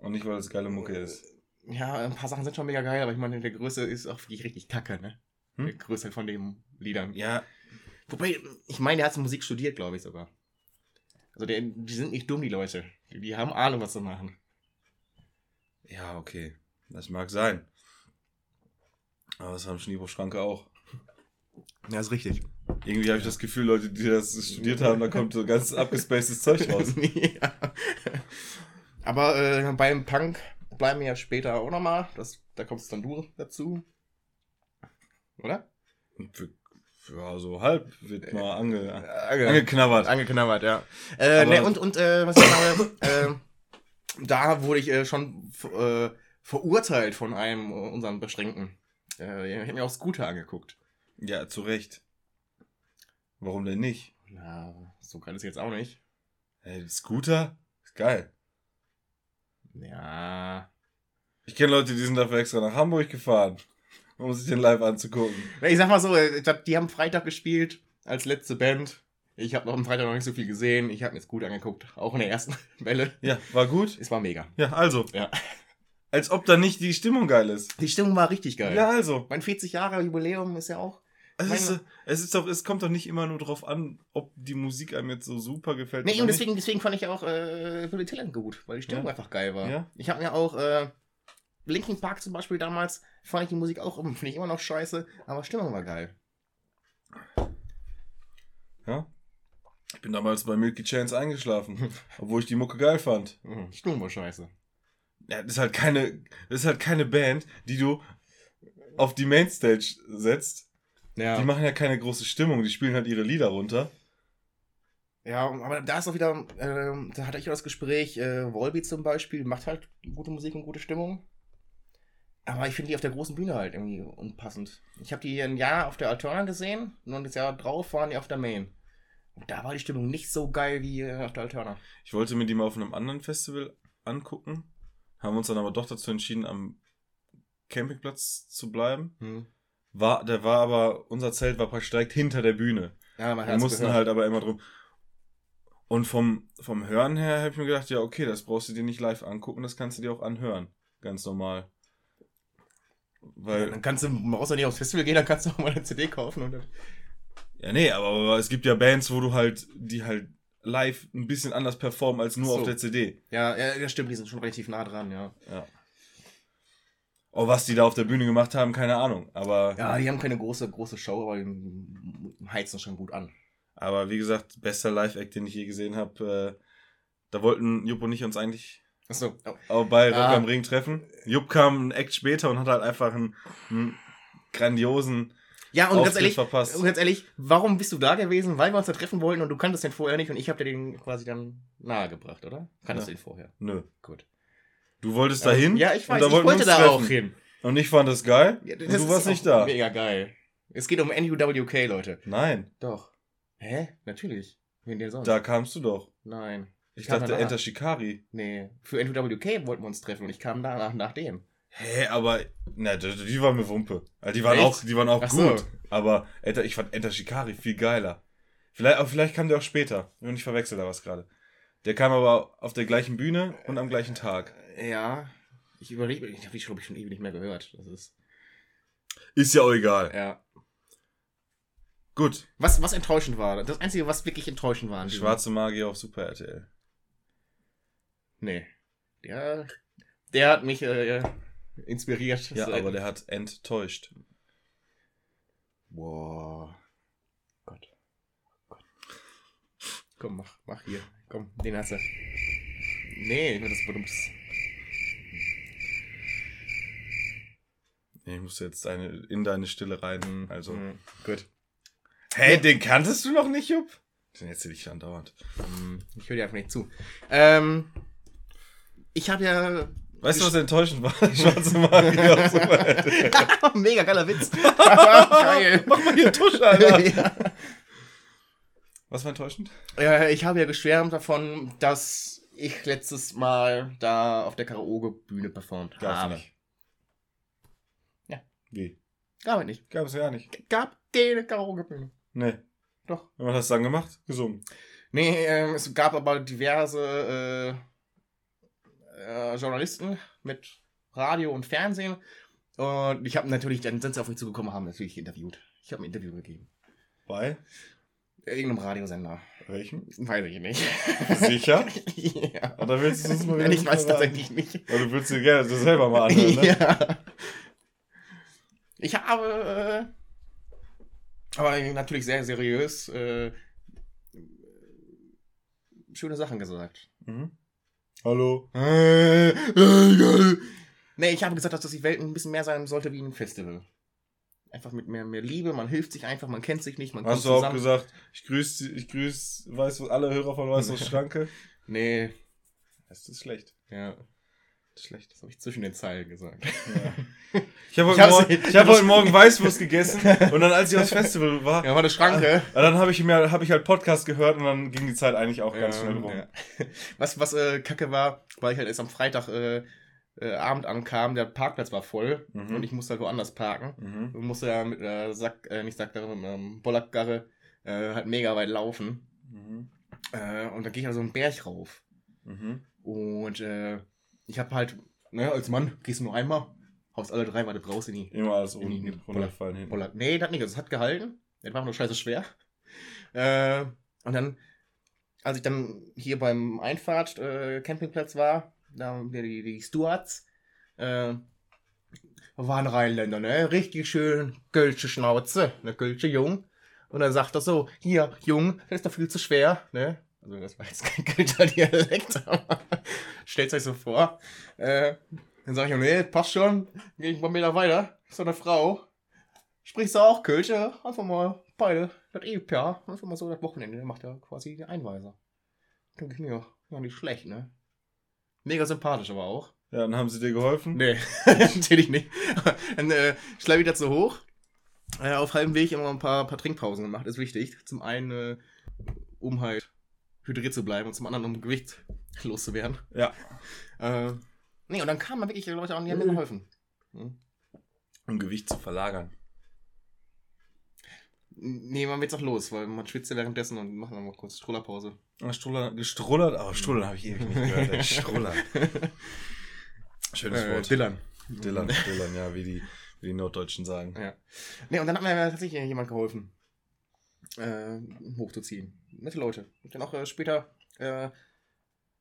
Speaker 2: Und nicht, weil es geile Mucke ist.
Speaker 1: Ja, ein paar Sachen sind schon mega geil, aber ich meine, der Größe ist auch wirklich richtig kacke, ne?
Speaker 2: Hm?
Speaker 1: Die Größe von den Liedern.
Speaker 2: Ja,
Speaker 1: Wobei, ich meine, der hat Musik studiert, glaube ich sogar. Also der, die sind nicht dumm, die Leute. Die, die haben Ahnung, was sie machen.
Speaker 2: ja, okay. Das mag sein. Aber das haben Schneebruchschranke auch.
Speaker 1: Ja, ist richtig.
Speaker 2: Irgendwie habe ich das Gefühl, Leute, die das studiert haben, da kommt so ganz abgespacedes Zeug raus.
Speaker 1: ja. Aber äh, beim Punk bleiben wir ja später auch nochmal. Da kommst dann du dazu. Oder?
Speaker 2: Ja, so halb wird mal ange,
Speaker 1: Ange
Speaker 2: angeknabbert.
Speaker 1: angeknabbert, ja. Äh, ne, und und äh, was ich sage, äh, da wurde ich äh, schon äh, verurteilt von einem äh, unseren Beschränkten. Äh, ich habe mir auch Scooter angeguckt.
Speaker 2: Ja, zu Recht. Warum denn nicht?
Speaker 1: Na, so geil ist jetzt auch nicht.
Speaker 2: Hey, Scooter? Ist geil.
Speaker 1: Ja.
Speaker 2: Ich kenne Leute, die sind dafür extra nach Hamburg gefahren, um sich den live anzugucken.
Speaker 1: Ich sag mal so, äh, glaub, die haben Freitag gespielt als letzte Band. Ich habe noch am Freitag noch nicht so viel gesehen. Ich habe mir Scooter angeguckt, auch in der ersten Welle.
Speaker 2: Ja, war gut.
Speaker 1: Es war mega.
Speaker 2: Ja, also.
Speaker 1: Ja.
Speaker 2: Als ob da nicht die Stimmung geil ist.
Speaker 1: Die Stimmung war richtig geil.
Speaker 2: Ja, also.
Speaker 1: Mein 40 Jahre Jubiläum ist ja auch
Speaker 2: Es, ist,
Speaker 1: meine-
Speaker 2: es, ist doch, es kommt doch nicht immer nur drauf an, ob die Musik einem jetzt so super gefällt.
Speaker 1: Nee, und deswegen, deswegen fand ich auch äh, Billy Talent gut, weil die Stimmung
Speaker 2: Ja.
Speaker 1: einfach geil war.
Speaker 2: Ja.
Speaker 1: Ich habe mir auch äh, Linkin Park zum Beispiel damals, fand ich die Musik auch, finde ich immer noch scheiße, aber Stimmung war geil.
Speaker 2: Ja. Ich bin damals bei Milky Chance eingeschlafen, obwohl ich die Mucke geil fand.
Speaker 1: Mhm. Stimmung war scheiße.
Speaker 2: Ja, das ist halt keine, das ist halt keine Band, die du auf die Mainstage setzt.
Speaker 1: Ja.
Speaker 2: Die machen ja keine große Stimmung, die spielen halt ihre Lieder runter.
Speaker 1: Ja, aber da ist auch wieder, ähm, da hatte ich auch das Gespräch, äh, Volbeat zum Beispiel macht halt gute Musik und gute Stimmung. Aber ich finde die auf der großen Bühne halt irgendwie unpassend. Ich habe die ein Jahr auf der Alterna gesehen und das Jahr drauf waren die auf der Main. Und da war die Stimmung nicht so geil wie äh, auf der Alterna.
Speaker 2: Ich wollte mir die mal auf einem anderen Festival angucken, haben uns dann aber doch dazu entschieden, am Campingplatz zu bleiben.
Speaker 1: Hm.
Speaker 2: War, der war aber, unser Zelt war praktisch direkt hinter der Bühne.
Speaker 1: Ja, man
Speaker 2: Wir mussten
Speaker 1: gehört.
Speaker 2: halt aber immer drum. Und vom, vom Hören her habe ich mir gedacht, ja, okay, das brauchst du dir nicht live angucken, das kannst du dir auch anhören. Ganz normal.
Speaker 1: Ja,
Speaker 2: Weil,
Speaker 1: dann kannst du, brauchst du nicht aufs Festival gehen, dann kannst du auch mal eine CD kaufen. Und dann,
Speaker 2: ja, nee, aber, aber es gibt ja Bands, wo du halt, die halt live ein bisschen anders performen als nur
Speaker 1: So.
Speaker 2: auf der CD.
Speaker 1: ja, ja, ja, stimmt, die sind schon relativ nah dran, ja.
Speaker 2: Ja. Oh, was die da auf der Bühne gemacht haben, keine Ahnung. Aber,
Speaker 1: Ja, die haben keine große, große Show, aber die heizen schon gut an.
Speaker 2: aber wie gesagt, bester Live-Act, den ich je gesehen habe, äh, da wollten Jupp und ich uns eigentlich
Speaker 1: Achso, oh.
Speaker 2: auch bei Rock
Speaker 1: Ah.
Speaker 2: am Ring treffen. Jupp kam einen Act später und hat halt einfach einen, einen grandiosen
Speaker 1: Ja, und ganz
Speaker 2: Auftritt
Speaker 1: ehrlich,
Speaker 2: verpasst.
Speaker 1: und ganz ehrlich, warum bist du da gewesen? Weil wir uns da treffen wollten und du kanntest den vorher nicht und ich habe dir den quasi dann nahegebracht, oder? Kanntest
Speaker 2: Ja.
Speaker 1: du den vorher?
Speaker 2: Nö.
Speaker 1: Gut.
Speaker 2: Du wolltest dahin?
Speaker 1: Ja, ich
Speaker 2: und
Speaker 1: weiß,
Speaker 2: da
Speaker 1: ich
Speaker 2: wollten
Speaker 1: wollte da auch hin.
Speaker 2: Und ich fand das geil.
Speaker 1: Ja,
Speaker 2: und du warst nicht da.
Speaker 1: Mega geil. Es geht um NUWK, Leute.
Speaker 2: Nein,
Speaker 1: Doch. Hä? Natürlich. Wen denn sonst?
Speaker 2: da kamst du doch.
Speaker 1: Nein.
Speaker 2: Ich
Speaker 1: kam
Speaker 2: dachte. Enter Shikari.
Speaker 1: Nee. Für NUWK wollten wir uns treffen und ich kam danach nach dem.
Speaker 2: Hä, aber na, die, die waren mir Wumpe. Also die waren
Speaker 1: Echt?
Speaker 2: auch, die waren auch
Speaker 1: Ach so.
Speaker 2: gut. Aber Enter, ich fand Enter Shikari viel geiler. Vielleicht, aber vielleicht kam der auch später. Und ich verwechsel da was gerade. Der kam aber auf der gleichen Bühne und am gleichen Tag.
Speaker 1: Ja. Ich überlege, ich habe die, glaube ich, schon ewig nicht mehr gehört. Das ist.
Speaker 2: Ist ja auch egal.
Speaker 1: Ja.
Speaker 2: Gut.
Speaker 1: Was, was enttäuschend war. Das Einzige, was wirklich enttäuschend war.
Speaker 2: Schwarze Magie auf Super RTL.
Speaker 1: Nee. Der, der hat mich äh, inspiriert.
Speaker 2: Ja, aber der hat enttäuscht.
Speaker 1: Boah. Gott. Gott. Komm, mach, mach hier. Komm, den hast du. Nee, nur das Berühmtes.
Speaker 2: Nee, Ich muss jetzt deine, in deine Stille rein. Also.
Speaker 1: Mhm, gut.
Speaker 2: Hey, den kanntest du noch nicht, Jupp? Den erzähl ich andauernd.
Speaker 1: Mhm, Ich höre dir einfach nicht zu. Ähm, ich habe ja.
Speaker 2: Weißt du, was enttäuschend war? Schwarze Magie.
Speaker 1: Mega geiler Witz. Geil.
Speaker 2: Mach mal hier Tusch, Alter.
Speaker 1: ja.
Speaker 2: Was war enttäuschend?
Speaker 1: Äh, ich habe ja geschwärmt davon, dass ich letztes Mal da auf der Karaoke-Bühne performt habe.
Speaker 2: Wie?
Speaker 1: Gab es nicht.
Speaker 2: Gab es ja nicht.
Speaker 1: Gab keine Karaoke-Bühne.
Speaker 2: Nee.
Speaker 1: Doch.
Speaker 2: Und was hast du dann gemacht? Gesungen.
Speaker 1: Nee, ähm, es gab aber diverse äh, äh, Journalisten mit Radio und Fernsehen. Und ich habe natürlich, dann sind sie auf mich zugekommen, haben natürlich interviewt. Ich habe ein Interview gegeben.
Speaker 2: Bei?
Speaker 1: Irgendeinem Radiosender.
Speaker 2: Welchen?
Speaker 1: Weiß ich nicht.
Speaker 2: Sicher?
Speaker 1: ja.
Speaker 2: Oder willst du es mal wieder
Speaker 1: ich weiß
Speaker 2: verraten?
Speaker 1: tatsächlich nicht.
Speaker 2: Oder du willst dir gerne selber mal anhören, ne?
Speaker 1: ja. Ich habe, äh, aber natürlich sehr seriös, äh, schöne Sachen gesagt.
Speaker 2: Mhm. Hallo?
Speaker 1: Nee, ich habe gesagt, dass die Welt ein bisschen mehr sein sollte wie ein Festival. Einfach mit mehr, mehr Liebe, man hilft sich einfach, man kennt sich nicht, man
Speaker 2: Hast du auch gesagt, ich grüße, ich grüß, weiß alle Hörer von Weißwurst Schranke?
Speaker 1: Nee,
Speaker 2: Das ist schlecht.
Speaker 1: ja,
Speaker 2: schlecht.
Speaker 1: das habe ich zwischen den Zeilen gesagt.
Speaker 2: Ja. Ich habe heute, Morgen, ich hab heute Morgen Weißwurst gegessen und dann, als ich aufs Festival war,
Speaker 1: Ja, war eine Schranke.
Speaker 2: Ah, dann habe ich mir hab ich halt Podcast gehört und dann ging die Zeit eigentlich auch ganz
Speaker 1: Ja,
Speaker 2: schnell rum.
Speaker 1: ja. Was, was äh, kacke war, weil ich halt erst am Freitag äh, äh, Abend ankam, der Parkplatz war voll
Speaker 2: Mhm.
Speaker 1: und ich musste halt woanders parken.
Speaker 2: Mhm.
Speaker 1: Und musste ja mit äh, Sack, äh, nicht Sackgarre, mit einem Bollerkarre äh, halt mega weit laufen.
Speaker 2: Mhm.
Speaker 1: Äh, und dann gehe ich halt so einen Berg rauf.
Speaker 2: Mhm.
Speaker 1: Und äh, ich habe halt, ne, als Mann gehst du nur einmal. Haust alle drei, du brauchst in die
Speaker 2: Immer alles
Speaker 1: In in die
Speaker 2: unten runterfallen hinten.
Speaker 1: Nee, das nicht. Also, es hat gehalten. Das war nur scheiße schwer. Äh, und dann, als ich dann hier beim Einfahrt äh, Campingplatz war, da haben wir die, die Stewards, äh, waren Rheinländer, ne? Richtig schön Gölsche Schnauze, ne? Gölsche Jung. Und dann sagt er so, hier, Jung, das ist doch viel zu schwer, ne? Also das war jetzt kein Kölscher Dialekt, aber stellt euch so vor. Äh, dann sag ich, nee, passt schon, geh ich mal Meter weiter. Doch eine Frau. Sprichst du auch Kölsch? Ja, einfach mal beide. Das Ehepaar. Einfach mal so das Wochenende. Der macht ja quasi die Einweiser. Denke ich mir, ja, nicht schlecht, ne? Mega sympathisch aber auch.
Speaker 2: Ja, dann haben sie dir geholfen.
Speaker 1: Nee, natürlich nicht. Dann äh, schleif ich dazu hoch. Äh, auf halbem Weg immer ein paar, paar Trinkpausen gemacht, ist wichtig. Zum einen, äh, um halt hydriert zu bleiben und zum anderen, um Gewicht loszuwerden.
Speaker 2: Ja.
Speaker 1: Äh, nee, und dann kamen wirklich Leute an, die haben mir geholfen. Hm.
Speaker 2: Um Gewicht zu verlagern.
Speaker 1: Nee, man wird's auch los, weil man schwitzt ja währenddessen und machen dann mal kurz Strollerpause.
Speaker 2: Ah, Struller, gestrullert? Oh, Strullern habe ich ewig nicht gehört. ey. Strullern. Schönes
Speaker 1: Äh,
Speaker 2: Wort.
Speaker 1: Dillern.
Speaker 2: Dillern, Dillern, ja, wie die, wie die Norddeutschen sagen.
Speaker 1: Ja. Nee, und dann hat mir tatsächlich jemand geholfen, äh, hochzuziehen. Nette Leute. Und dann auch äh, später äh,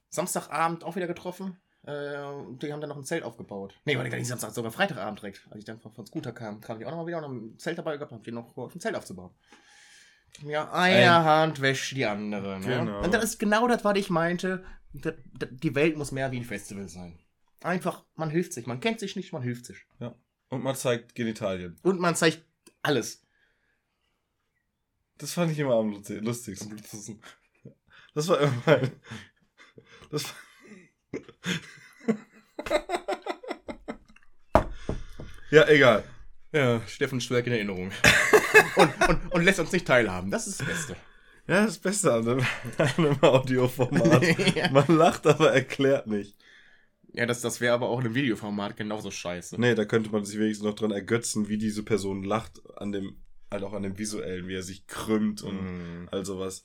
Speaker 1: Samstagabend auch wieder getroffen. Äh, und die haben dann noch ein Zelt aufgebaut. Nee, war gar nicht Samstag, sogar Freitagabend direkt. Als ich dann von, von Scooter kam, kam die auch nochmal wieder und haben ein Zelt dabei gehabt und haben die noch geholfen, ein Zelt aufzubauen. Ja, eine
Speaker 2: Ein-
Speaker 1: Hand wäscht die andere. Ne?
Speaker 2: Genau.
Speaker 1: Und das ist genau das, was ich meinte. Das, das, die Welt muss mehr wie ein Festival sein. Einfach, man hilft sich. Man kennt sich nicht, man hilft sich.
Speaker 2: Und man zeigt Genitalien.
Speaker 1: Und man zeigt alles.
Speaker 2: Das fand ich immer am lusti- lustigsten. Das war immer mein. Das war ja, egal.
Speaker 1: Ja, Steffen Schwerk in Erinnerung. und, und, und lässt uns nicht teilhaben. Das ist das Beste.
Speaker 2: Ja, das Beste an einem, einem Audioformat.
Speaker 1: ja,
Speaker 2: Man lacht, aber erklärt nicht.
Speaker 1: das, das wäre aber auch in einem Videoformat genauso scheiße.
Speaker 2: Nee, da könnte man sich wenigstens noch dran ergötzen, wie diese Person lacht, an dem, halt auch an dem visuellen, wie er sich krümmt und
Speaker 1: Mm.
Speaker 2: all sowas.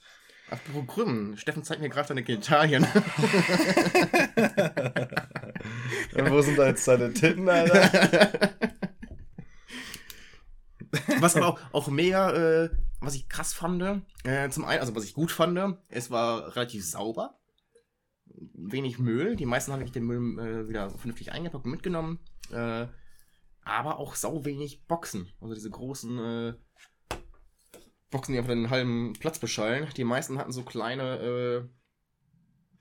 Speaker 1: Apropos Krümmen, Steffen zeigt mir gerade seine Genitalien.
Speaker 2: Wo sind da jetzt deine Titten, Alter?
Speaker 1: was aber auch, auch mega, äh, was ich krass fand, äh, zum einen, also was ich gut fand, es war relativ sauber. Wenig Müll. Die meisten haben wirklich den Müll äh, wieder vernünftig eingepackt und mitgenommen. Äh, aber auch sau wenig Boxen. Also diese großen äh, Boxen, die einfach den halben Platz beschallen. Die meisten hatten so kleine äh,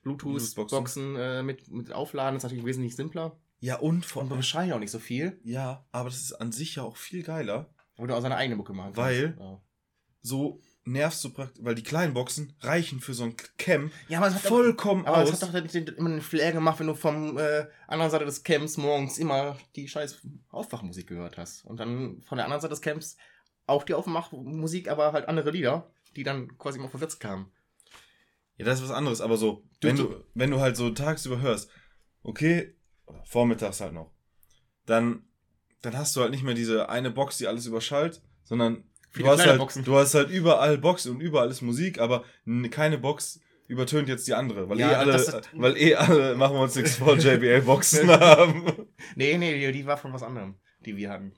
Speaker 1: Bluetooth-Boxen äh, mit, mit Aufladen. Das ist natürlich wesentlich simpler.
Speaker 2: Ja, und vor
Speaker 1: Und man auch nicht so viel.
Speaker 2: Ja, aber das ist an sich ja auch viel geiler.
Speaker 1: Wo du auch seine eigene Mucke machen kannst.
Speaker 2: Weil-
Speaker 1: Ja,
Speaker 2: So nervst du praktisch, weil die kleinen Boxen reichen für so ein Cam
Speaker 1: ja aber es hat doch-
Speaker 2: vollkommen
Speaker 1: Aber
Speaker 2: aus.
Speaker 1: es hat doch immer den Flair gemacht, wenn du vom äh, anderen Seite des Camps morgens immer die scheiß Aufwachmusik gehört hast. Und dann von der anderen Seite des Camps auch die Aufwachmusik, aber halt andere Lieder, die dann quasi mal verwirrt kamen.
Speaker 2: Ja, das ist was anderes, aber so,
Speaker 1: Du-
Speaker 2: wenn,
Speaker 1: du-
Speaker 2: du, wenn du halt so tagsüber hörst, okay, vormittags halt noch, dann, dann hast du halt nicht mehr diese eine Box, die alles überschallt, sondern
Speaker 1: Viele
Speaker 2: du hast, halt,
Speaker 1: Boxen.
Speaker 2: du hast halt überall Boxen und überall ist Musik, aber keine Box übertönt jetzt die andere, weil,
Speaker 1: Ja,
Speaker 2: eh, alle,
Speaker 1: das
Speaker 2: weil eh alle, machen wir uns nichts vor, JBL-Boxen haben.
Speaker 1: Nee, nee, die, war von was anderem, die wir hatten.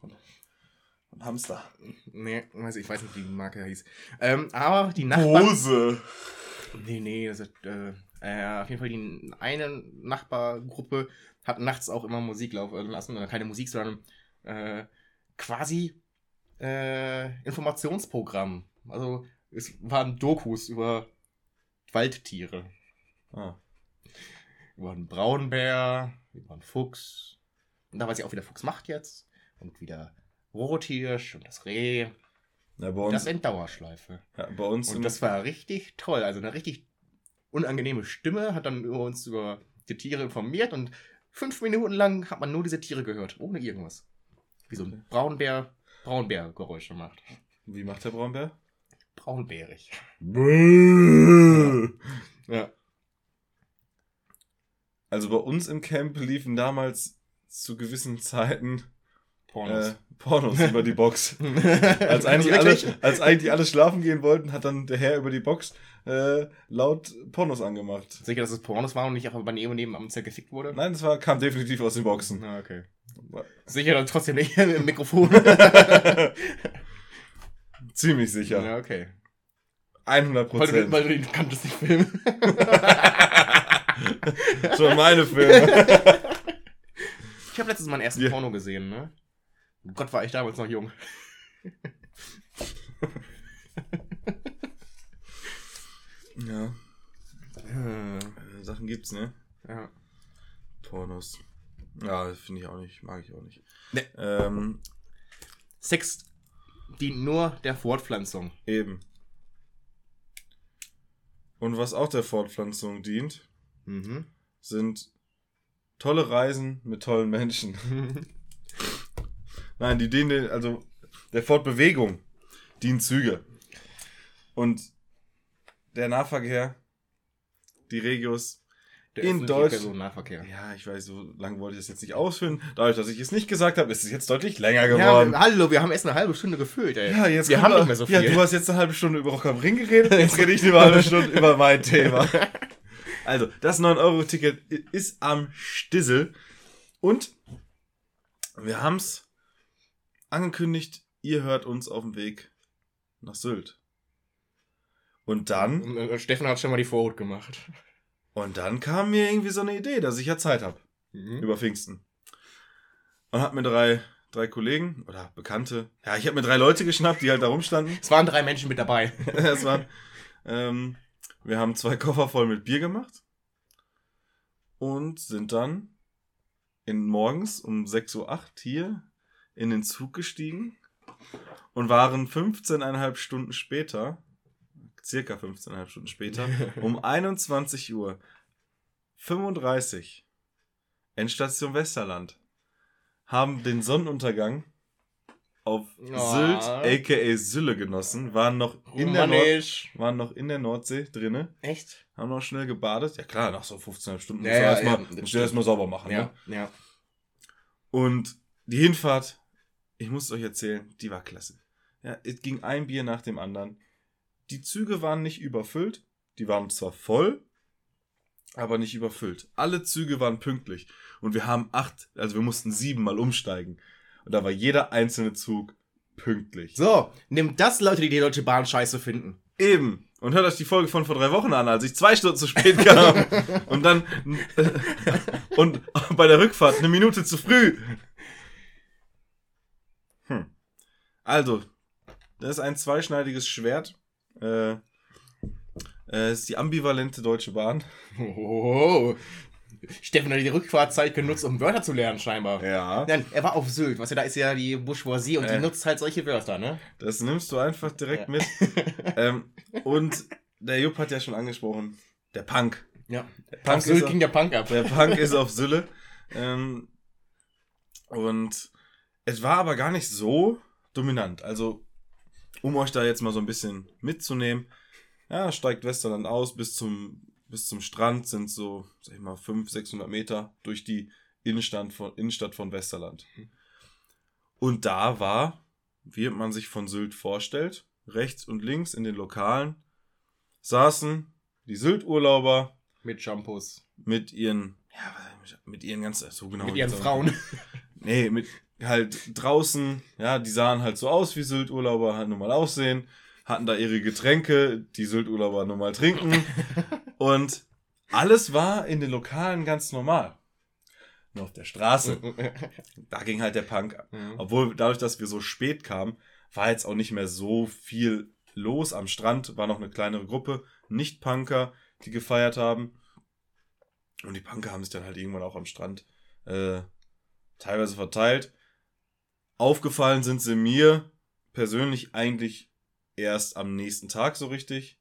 Speaker 2: Hamster.
Speaker 1: Nee, weiß ich weiß nicht, wie die Marke hieß. Ähm, aber die Nachbarn.
Speaker 2: Hose.
Speaker 1: Nee, nee, das ist, äh, äh, auf jeden Fall die eine Nachbargruppe hat nachts auch immer Musik laufen lassen, oder keine Musik, sondern äh, quasi äh, Informationsprogramm. Also es waren Dokus über Waldtiere.
Speaker 2: Ah.
Speaker 1: Über einen Braunbär, über einen Fuchs. Und da weiß ich auch, wie der Fuchs macht jetzt. Und wieder Rothirsch und das Reh.
Speaker 2: Ja,
Speaker 1: Und das
Speaker 2: uns,
Speaker 1: in Dauerschleife.
Speaker 2: ja, bei uns
Speaker 1: Und das war richtig toll. Also eine richtig unangenehme Stimme hat dann über uns über die Tiere informiert und fünf Minuten lang hat man nur diese Tiere gehört, ohne irgendwas. Wie so ein Braunbär Braunbär-Geräusche macht.
Speaker 2: Wie macht der Braunbär?
Speaker 1: Braunbärig.
Speaker 2: Bäh.
Speaker 1: Ja.
Speaker 2: Also bei uns im Camp liefen damals zu gewissen Zeiten
Speaker 1: Pornos.
Speaker 2: äh, Pornos über die Box. Als eigentlich, alle, als eigentlich alle schlafen gehen wollten, hat dann der Herr über die Box äh, laut Pornos angemacht.
Speaker 1: Sicher, dass es Pornos waren und nicht einfach bei neben neben am Zelt gefickt wurde?
Speaker 2: Nein, das war, kam definitiv aus den Boxen.
Speaker 1: Ah, okay. Sicher dann trotzdem nicht im Mikrofon.
Speaker 2: Ziemlich sicher.
Speaker 1: ja, okay.
Speaker 2: 100
Speaker 1: Weil du,
Speaker 2: Prozent.
Speaker 1: weil du den kanntest nicht filmen.
Speaker 2: Schon meine Filme.
Speaker 1: Ich habe letztens meinen ersten
Speaker 2: Ja.
Speaker 1: Porno gesehen, ne? Gott, war ich damals noch jung.
Speaker 2: ja,
Speaker 1: äh,
Speaker 2: Sachen gibt's, ne?
Speaker 1: ja.
Speaker 2: Pornos. Ja, finde ich auch nicht. Mag ich auch nicht.
Speaker 1: Nee.
Speaker 2: Ähm,
Speaker 1: Sex dient nur der Fortpflanzung.
Speaker 2: eben. Und was auch der Fortpflanzung dient,
Speaker 1: Mhm.
Speaker 2: sind tolle Reisen mit tollen Menschen. Nein, die dienen, also der Fortbewegung dienen Züge. Und der Nahverkehr, die Regios,
Speaker 1: Der
Speaker 2: In
Speaker 1: öffentliche
Speaker 2: Deutsch-
Speaker 1: Personennahverkehr.
Speaker 2: ja, ich weiß, so lange wollte ich das jetzt nicht ausführen. Dadurch, dass ich es nicht gesagt habe, ist es jetzt deutlich länger
Speaker 1: Ja,
Speaker 2: geworden.
Speaker 1: wir- hallo, wir haben erst eine halbe Stunde gefüllt, ey.
Speaker 2: Ja, jetzt
Speaker 1: wir haben
Speaker 2: er-
Speaker 1: nicht mehr so viel.
Speaker 2: Ja, du hast jetzt eine halbe Stunde über Rock am Ring geredet, jetzt rede ich eine halbe Stunde über mein Thema. Also, das 9-Euro-Ticket ist am Stissel. Und wir haben es angekündigt, ihr hört uns auf dem Weg nach Sylt. Und dann,
Speaker 1: Und, äh, Steffen hat schon mal die Vorhut gemacht.
Speaker 2: Und dann kam mir irgendwie so eine Idee, dass ich ja Zeit habe.
Speaker 1: Mhm.
Speaker 2: über Pfingsten. Und hab mir drei, drei Kollegen oder Bekannte, ja, ich habe mir drei Leute geschnappt, die halt da rumstanden.
Speaker 1: Es waren drei Menschen mit dabei.
Speaker 2: das waren, ähm, wir haben zwei Koffer voll mit Bier gemacht und sind dann in, morgens um 6.08 Uhr hier in den Zug gestiegen und waren 15,5 Stunden später, circa 15,5 Stunden später, um 21 Uhr 35 Endstation Westerland haben den Sonnenuntergang auf
Speaker 1: Oh.
Speaker 2: Sylt aka Sylle genossen, waren noch in der Nord waren noch in der Nordsee drinne,
Speaker 1: Echt?
Speaker 2: haben noch schnell gebadet. Ja klar, nach so 15,5 Stunden
Speaker 1: Ja,
Speaker 2: musst du
Speaker 1: ja,
Speaker 2: erstmal
Speaker 1: ja,
Speaker 2: musst du erstmal sauber machen.
Speaker 1: Ja,
Speaker 2: Ne?
Speaker 1: ja.
Speaker 2: Und die Hinfahrt, ich muss euch erzählen, die war klasse. Ja, es ging ein Bier nach dem anderen. Die Züge waren nicht überfüllt, die waren zwar voll, aber nicht überfüllt. Alle Züge waren pünktlich und wir haben acht, also wir mussten siebenmal umsteigen. Und da war jeder einzelne Zug pünktlich.
Speaker 1: So, nimmt das Leute, die die Deutsche Bahn scheiße finden.
Speaker 2: Eben. Und hört euch die Folge von vor drei Wochen an, als ich zwei Stunden zu spät kam. und dann. und bei der Rückfahrt eine Minute zu früh. Hm. Also, das ist ein zweischneidiges Schwert. Äh, äh, es ist die ambivalente Deutsche Bahn.
Speaker 1: Oh. Steffen hat die Rückfahrtzeit genutzt, um Wörter zu lernen, scheinbar.
Speaker 2: Ja.
Speaker 1: Nein, er war auf Sylt, was ja da ist ja die Bourgeoisie und
Speaker 2: Äh.
Speaker 1: die nutzt halt solche Wörter, ne?
Speaker 2: Das nimmst du einfach direkt
Speaker 1: Ja.
Speaker 2: mit. ähm, und der Jupp hat ja schon angesprochen, der Punk.
Speaker 1: Ja.
Speaker 2: Punk
Speaker 1: auf Sylt
Speaker 2: auch-
Speaker 1: ging der Punk ab.
Speaker 2: Der Punk ist auf Sylle. Ähm, und es war aber gar nicht so dominant. Also, um euch da jetzt mal so ein bisschen mitzunehmen, ja, steigt Westerland aus bis zum, bis zum Strand sind so, sag ich mal, 500, 600 Meter durch die Innenstadt von, Innenstadt von Westerland. Und da war, wie man sich von Sylt vorstellt, rechts und links in den Lokalen saßen die Sylt-Urlauber
Speaker 1: Mit Shampoos.
Speaker 2: mit ihren, ja, mit ihren ganzen, so genau.
Speaker 1: mit ihren Frauen.
Speaker 2: Nee, mit halt draußen, ja, die sahen halt so aus, wie Sylt-Urlauber halt nun mal aussehen, hatten da ihre Getränke, die Sylt-Urlauber nun mal trinken und alles war in den Lokalen ganz normal. Nur auf der Straße, da ging halt der Punk ab.
Speaker 1: Mhm.
Speaker 2: Obwohl dadurch, dass wir so spät kamen, war jetzt auch nicht mehr so viel los. Am Strand war noch eine kleinere Gruppe, Nicht-Punker, die gefeiert haben. Und die Punker haben sich dann halt irgendwann auch am Strand äh, teilweise verteilt. Aufgefallen sind sie mir persönlich eigentlich erst am nächsten Tag so richtig,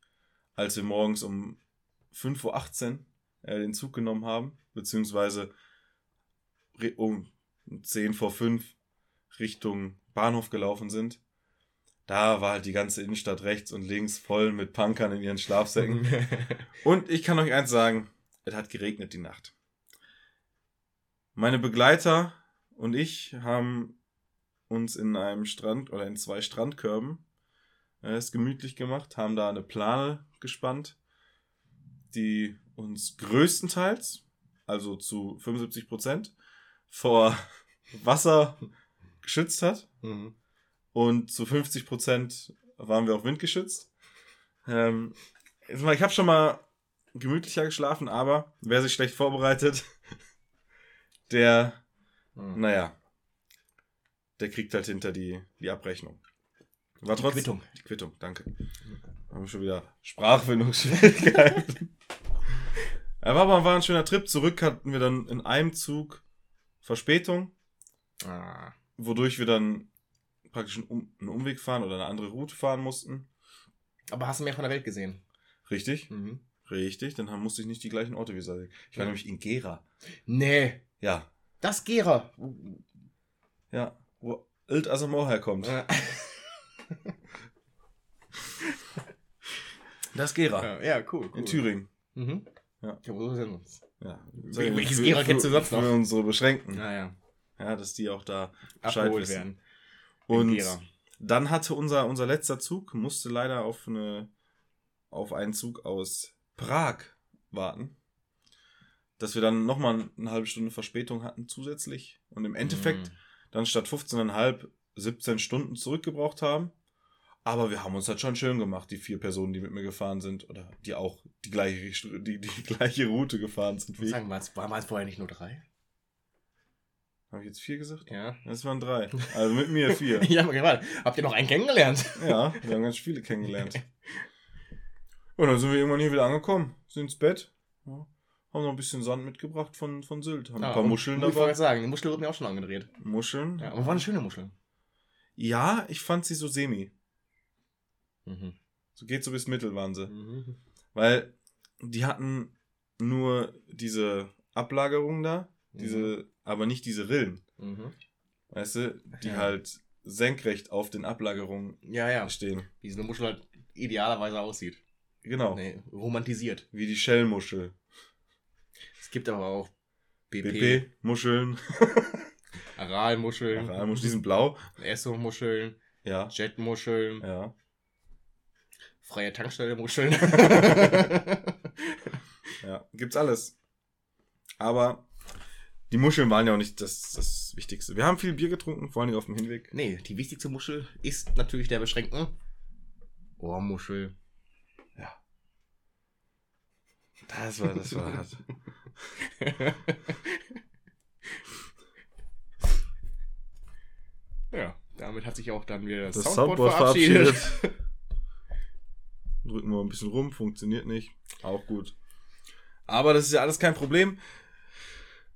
Speaker 2: als wir morgens um 5.18 Uhr äh, den Zug genommen haben, beziehungsweise um 10 vor 5 Richtung Bahnhof gelaufen sind. Da war halt die ganze Innenstadt rechts und links voll mit Punkern in ihren Schlafsäcken. Und ich kann euch eins sagen, es hat geregnet die Nacht. Meine Begleiter und ich haben uns in einem Strand oder in zwei Strandkörben äh, es gemütlich gemacht, haben da eine Plane gespannt, die uns größtenteils, also zu 75 Prozent, vor Wasser geschützt hat.
Speaker 1: Mhm.
Speaker 2: Und zu 50% waren wir auch windgeschützt. Ähm, ich habe schon mal gemütlicher geschlafen, aber wer sich schlecht vorbereitet, der,
Speaker 1: Mhm.
Speaker 2: naja, der kriegt halt hinter die, die Abrechnung. War trotzdem,
Speaker 1: Quittung.
Speaker 2: Die Quittung, danke. Haben wir schon wieder Sprachfindungsschwierigkeiten. Aber war, war ein schöner Trip. Zurück hatten wir dann in einem Zug Verspätung,
Speaker 1: Ah.
Speaker 2: wodurch wir dann praktisch einen, um einen Umweg fahren oder eine andere Route fahren mussten.
Speaker 1: Aber hast du mehr von der Welt gesehen?
Speaker 2: Richtig?
Speaker 1: Mhm.
Speaker 2: Richtig, dann musste ich nicht die gleichen Orte wie Sadek. Ich war
Speaker 1: Ja.
Speaker 2: nämlich in Gera.
Speaker 1: Nee.
Speaker 2: Ja,
Speaker 1: Das Gera.
Speaker 2: ja, wo Ilt Asamoah herkommt.
Speaker 1: Äh,
Speaker 2: Das Gera.
Speaker 1: ja, cool, cool.
Speaker 2: In Thüringen.
Speaker 1: Mhm.
Speaker 2: Ja.
Speaker 1: ja wo sind uns?
Speaker 2: Ja.
Speaker 1: welches Gera kennst du sonst noch?
Speaker 2: Für unsere Beschränkten.
Speaker 1: Naja.
Speaker 2: Ja, dass die auch da Bescheid
Speaker 1: Abgeholt werden.
Speaker 2: Und dann hatte unser, unser letzter Zug, musste leider auf, eine, auf einen Zug aus Prag warten. Dass wir dann nochmal eine halbe Stunde Verspätung hatten zusätzlich. Und im Endeffekt
Speaker 1: Mhm.
Speaker 2: Dann statt 15,5 17 Stunden zurückgebraucht haben. Aber wir haben uns halt schon schön gemacht, die vier Personen, die mit mir gefahren sind. Oder die auch die gleiche, die, die gleiche Route gefahren sind wie
Speaker 1: sagen, war's- waren es vorher nicht nur drei?
Speaker 2: Habe ich jetzt vier gesagt?
Speaker 1: Ja.
Speaker 2: Das waren drei. Also mit mir vier.
Speaker 1: ja, aber gewartet. Habt ihr noch einen kennengelernt?
Speaker 2: Ja, wir haben ganz viele kennengelernt. Und dann sind wir irgendwann hier wieder angekommen, sind ins Bett, ja, haben noch ein bisschen Sand mitgebracht von, von Sylt, haben ein paar
Speaker 1: und-
Speaker 2: Muscheln
Speaker 1: Ich wollte
Speaker 2: dabei.
Speaker 1: gerade sagen, die Muschel wird mir auch schon angedreht.
Speaker 2: Muscheln.
Speaker 1: Ja, aber war eine schöne Muschel.
Speaker 2: Ja, ich fand sie so semi.
Speaker 1: Mhm.
Speaker 2: So geht so bis Mittel waren sie.
Speaker 1: Mhm.
Speaker 2: Weil die hatten nur diese Ablagerung da, diese, aber nicht diese Rillen.
Speaker 1: Mhm.
Speaker 2: Weißt du, die
Speaker 1: Ja.
Speaker 2: halt senkrecht auf den Ablagerungen
Speaker 1: Ja, ja.
Speaker 2: stehen.
Speaker 1: Wie so eine Muschel halt idealerweise aussieht.
Speaker 2: Genau.
Speaker 1: Nee, romantisiert.
Speaker 2: Wie die Shellmuschel.
Speaker 1: Es gibt aber auch BP,
Speaker 2: BP, Muscheln,
Speaker 1: Aralmuscheln,
Speaker 2: Aralmuscheln, die sind blau.
Speaker 1: Esso-Muscheln,
Speaker 2: Ja.
Speaker 1: Jetmuscheln,
Speaker 2: Ja.
Speaker 1: freie Tankstelle-Muscheln.
Speaker 2: Ja, gibt's alles. Aber die Muscheln waren ja auch nicht das, das Wichtigste. Wir haben viel Bier getrunken, vor allem auf dem Hinweg.
Speaker 1: nee, die wichtigste Muschel ist natürlich der beschränkten Ohrmuschel.
Speaker 2: Das war, das war hart.
Speaker 1: ja, damit hat sich auch dann wieder das,
Speaker 2: Das
Speaker 1: Soundboard,
Speaker 2: Soundboard
Speaker 1: verabschiedet.
Speaker 2: verabschiedet. Drücken wir ein bisschen rum, funktioniert nicht. Auch gut. Aber das ist ja alles kein Problem.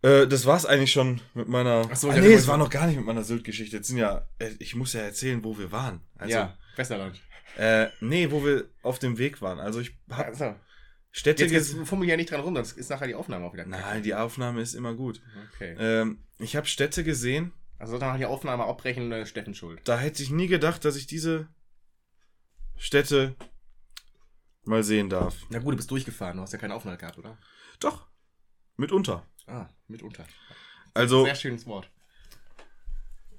Speaker 2: Äh, das war's eigentlich schon mit meiner.
Speaker 1: Ach so,
Speaker 2: ah,
Speaker 1: ich
Speaker 2: nee, es war noch gar nicht mit meiner Sylt-Geschichte. Jetzt sind ja. äh, Ich muss ja erzählen, wo wir waren. Also,
Speaker 1: ja, Westerland.
Speaker 2: Äh, nee, wo wir auf dem Weg waren. Also ich hab
Speaker 1: Also,
Speaker 2: Städte
Speaker 1: jetzt, jetzt fummel ja nicht dran rum, sonst ist nachher die Aufnahme auch wieder.
Speaker 2: Nein, die Aufnahme ist immer gut.
Speaker 1: Okay.
Speaker 2: Ähm, ich habe Städte gesehen,
Speaker 1: Also dann die Aufnahme abbrechen, äh, Steffen schuld.
Speaker 2: da hätte ich nie gedacht, dass ich diese Städte mal sehen darf.
Speaker 1: Na gut, du bist durchgefahren, du hast ja keinen Aufenthalt gehabt, oder?
Speaker 2: Doch, mitunter.
Speaker 1: Ah, mitunter.
Speaker 2: Also
Speaker 1: Sehr schönes Wort.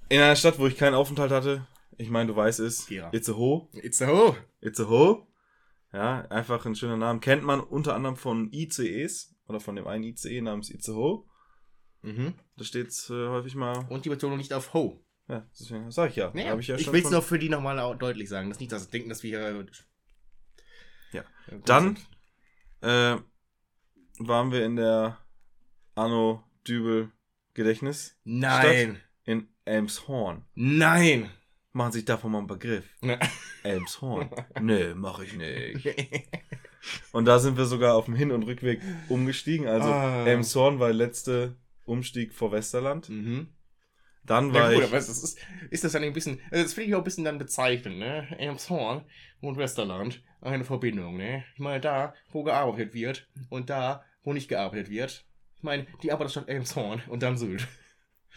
Speaker 2: in einer Stadt, wo ich keinen Aufenthalt hatte, ich meine, du weißt es,
Speaker 1: Gera.
Speaker 2: Itzehoe.
Speaker 1: It's a ho.
Speaker 2: Itzehoe. Ja, einfach ein schöner Name. Kennt man unter anderem von ICEs oder von dem einen ICE namens Itzehoe.
Speaker 1: Mhm.
Speaker 2: Da steht äh, häufig mal.
Speaker 1: Und die Betonung nicht auf ho.
Speaker 2: Ja, deswegen sag ich ja. Hab ich ja
Speaker 1: ich will es noch für die nochmal deutlich sagen. Das ist nicht, dass sie denken, dass wir hier.
Speaker 2: Ja.
Speaker 1: äh,
Speaker 2: Dann- äh, waren wir in der Anno Dübel Gedächtnis
Speaker 1: Nein.
Speaker 2: in Elmshorn.
Speaker 1: Nein.
Speaker 2: Machen sich davon mal einen Begriff. Elmshorn. Nö, mach ich nicht. Und da sind wir sogar auf dem Hin- und Rückweg umgestiegen. Also
Speaker 1: Ah.
Speaker 2: Elmshorn war der letzte Umstieg vor Westerland.
Speaker 1: mhm.
Speaker 2: Dann war
Speaker 1: Ja gut,
Speaker 2: ich.
Speaker 1: aber es ist, ist das dann ein bisschen, also das finde ich auch ein bisschen dann bezeichnend, ne? Elmshorn und Westerland, eine Verbindung, ne? Ich meine, da, wo gearbeitet wird und da, wo nicht gearbeitet wird. Ich meine, die Arbeiterstadt Elmshorn und dann Sylt.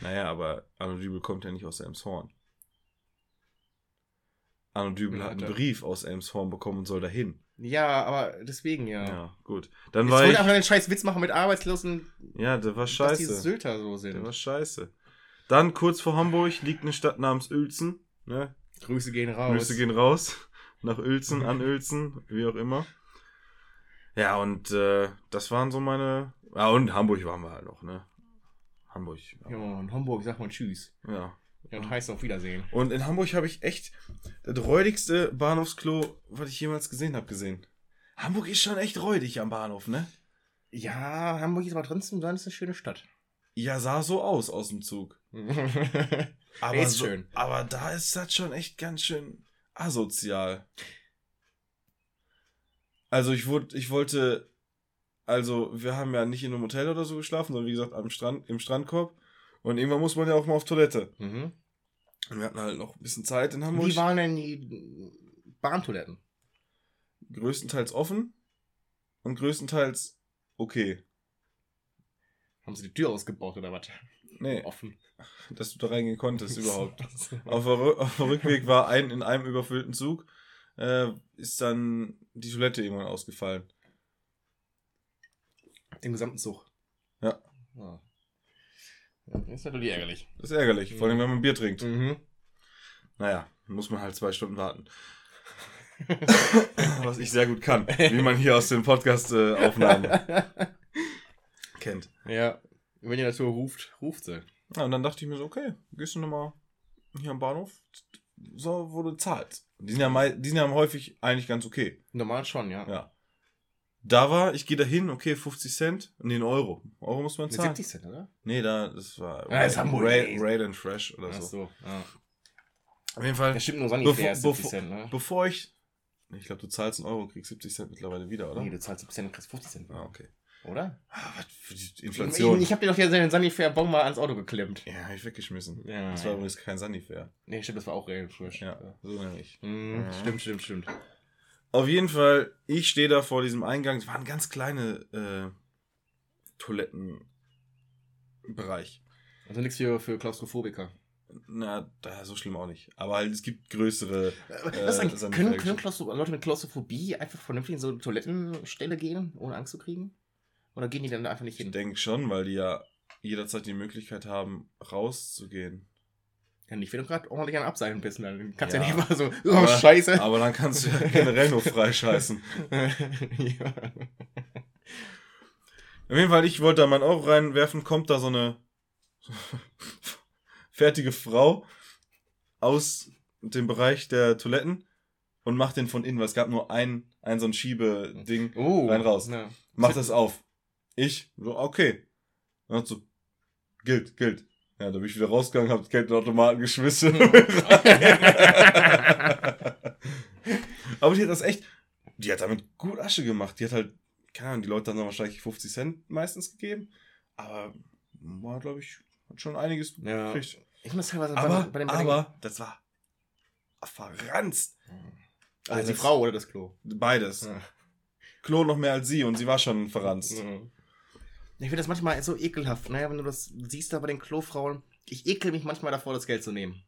Speaker 2: Naja, aber Arno Dübel kommt ja nicht aus Elmshorn. Arno Dübel
Speaker 1: Ja,
Speaker 2: hat einen Brief aus Elmshorn bekommen und soll dahin.
Speaker 1: Ja, aber deswegen ja.
Speaker 2: Ja, gut. Dann
Speaker 1: Jetzt
Speaker 2: war
Speaker 1: wollte
Speaker 2: ich.
Speaker 1: einfach einen scheiß Witz machen mit Arbeitslosen,
Speaker 2: Ja, der war
Speaker 1: dass die
Speaker 2: scheiße.
Speaker 1: Sylter so
Speaker 2: Der war
Speaker 1: sind.
Speaker 2: scheiße. Dann kurz vor Hamburg liegt eine Stadt namens Uelzen. Ne?
Speaker 1: Grüße gehen raus.
Speaker 2: Grüße gehen raus. Nach Uelzen, an Uelzen, wie auch immer. Ja, und äh, das waren so meine. Ja, und Hamburg waren wir halt noch, ne? Hamburg.
Speaker 1: Ja, in Hamburg sagt man Tschüss.
Speaker 2: Ja.
Speaker 1: Ja, und heißt auf Wiedersehen.
Speaker 2: Und in Hamburg habe ich echt das räudigste Bahnhofsklo, was ich jemals gesehen habe, gesehen. Hamburg ist schon echt räudig am Bahnhof, ne?
Speaker 1: Ja, Hamburg ist aber trotzdem ist eine schöne Stadt.
Speaker 2: Ja, sah so aus aus dem Zug. Aber,
Speaker 1: Ist
Speaker 2: so,
Speaker 1: schön.
Speaker 2: aber da ist das schon echt ganz schön asozial. Also ich wurde, ich wollte, also wir haben ja nicht in einem Hotel oder so geschlafen, sondern wie gesagt am Strand, im Strandkorb. Und irgendwann muss man ja auch mal auf Toilette.
Speaker 1: mhm.
Speaker 2: Und wir hatten halt noch ein bisschen Zeit in Hamburg.
Speaker 1: Wie waren denn die Bahntoiletten?
Speaker 2: größtenteils offen und größtenteils okay.
Speaker 1: Haben sie die Tür ausgebaut oder was?
Speaker 2: Nee,
Speaker 1: Offen.
Speaker 2: dass du da reingehen konntest überhaupt. Auf der, auf der Rückweg war ein in einem überfüllten Zug, äh, ist dann die Toilette irgendwann ausgefallen.
Speaker 1: Im gesamten Zug.
Speaker 2: Ja.
Speaker 1: Ja. Ja, Ist natürlich ärgerlich.
Speaker 2: Das ist ärgerlich, vor allem wenn man Bier trinkt.
Speaker 1: Mhm.
Speaker 2: Naja, muss man halt zwei Stunden warten. Was ich sehr gut kann, wie man hier aus den Podcast-Aufnahmen kennt.
Speaker 1: Ja. Wenn ihr dazu ruft, ruft sie.
Speaker 2: Ja, und dann dachte ich mir so, okay, gehst du nochmal hier am Bahnhof, so, wo du zahlst. Die sind ja, mei- die sind ja häufig eigentlich ganz okay.
Speaker 1: Normal schon, ja.
Speaker 2: Ja. Da war, ich gehe da hin, okay, 50 Cent, nee, einen Euro. Euro muss man zahlen.
Speaker 1: 70 Cent, oder?
Speaker 2: Nee, da, das war
Speaker 1: Ah, Hamburg,
Speaker 2: Raid. Raid and Fresh oder
Speaker 1: Ach
Speaker 2: so.
Speaker 1: so. Ja.
Speaker 2: Auf jeden Fall,
Speaker 1: Das stimmt nur Sonny
Speaker 2: Bevor-
Speaker 1: Fair ist 70
Speaker 2: bevor-
Speaker 1: Cent, ne?
Speaker 2: bevor ich, ich glaube, du zahlst einen Euro, kriegst 70 Cent mittlerweile wieder, oder?
Speaker 1: Nee, du zahlst 70 Cent und kriegst 50 Cent.
Speaker 2: Ah, okay.
Speaker 1: Oder?
Speaker 2: Ah, was für die
Speaker 1: Ich,
Speaker 2: Inflation.
Speaker 1: ich hab dir doch hier seinen Sunny Fair Bon mal ans Auto geklemmt.
Speaker 2: ja, hab ich weggeschmissen.
Speaker 1: Ja,
Speaker 2: das war
Speaker 1: ja.
Speaker 2: übrigens kein Sanifair.
Speaker 1: Nee, stimmt, das war auch relativ frisch.
Speaker 2: Ja, so nämlich.
Speaker 1: Mhm,
Speaker 2: Mhm.
Speaker 1: Stimmt, stimmt, stimmt.
Speaker 2: Auf jeden Fall, ich stehe da vor diesem Eingang. Es waren ganz kleine äh, Toilettenbereich.
Speaker 1: Also nichts für, für Klaustrophobiker.
Speaker 2: Na, da so schlimm auch nicht. Aber halt, es gibt größere. Äh? Sunny
Speaker 1: Können, können Leute mit Klaustrophobie einfach vernünftig in so eine Toilettenstelle gehen, ohne Angst zu kriegen? Oder gehen die dann einfach nicht
Speaker 2: Ich
Speaker 1: hin?
Speaker 2: denke schon, weil die ja jederzeit die Möglichkeit haben, rauszugehen.
Speaker 1: Ja, nicht, wenn du gerade ordentlich an Abseilen bist, dann kannst du
Speaker 2: Ja.
Speaker 1: ja nicht mal so, oh,
Speaker 2: Aber-
Speaker 1: scheiße.
Speaker 2: Aber dann kannst du ja generell nur freischeißen.
Speaker 1: ja.
Speaker 2: Auf jeden Fall, ich wollte da meinen Euro reinwerfen, kommt da so eine fertige Frau aus dem Bereich der Toiletten und macht den von innen, weil es gab nur ein, ein so ein Schiebeding.
Speaker 1: Oh,
Speaker 2: Rein, raus.
Speaker 1: Ja.
Speaker 2: Macht das auf. Ich, so, okay. Und so, gilt, gilt. Ja, da bin ich wieder rausgegangen, hab das Geld in den Automaten geschmissen. Aber die hat das echt, die hat damit gut Asche gemacht. Die hat halt, keine Ahnung, die Leute haben dann wahrscheinlich 50 Cent meistens gegeben. Aber war, glaube ich, hat schon einiges
Speaker 1: Ja.
Speaker 2: gekriegt.
Speaker 1: Ich muss teilweise
Speaker 2: Aber,
Speaker 1: bei, den, bei den
Speaker 2: aber, das war verranzt.
Speaker 1: also die
Speaker 2: das-
Speaker 1: Frau oder das Klo.
Speaker 2: Beides.
Speaker 1: Ja.
Speaker 2: Klo noch mehr als sie und sie war schon verranzt.
Speaker 1: Ich finde das manchmal so ekelhaft, ne? wenn du das siehst da bei den Klofrauen. Ich ekel mich manchmal davor, das Geld zu nehmen.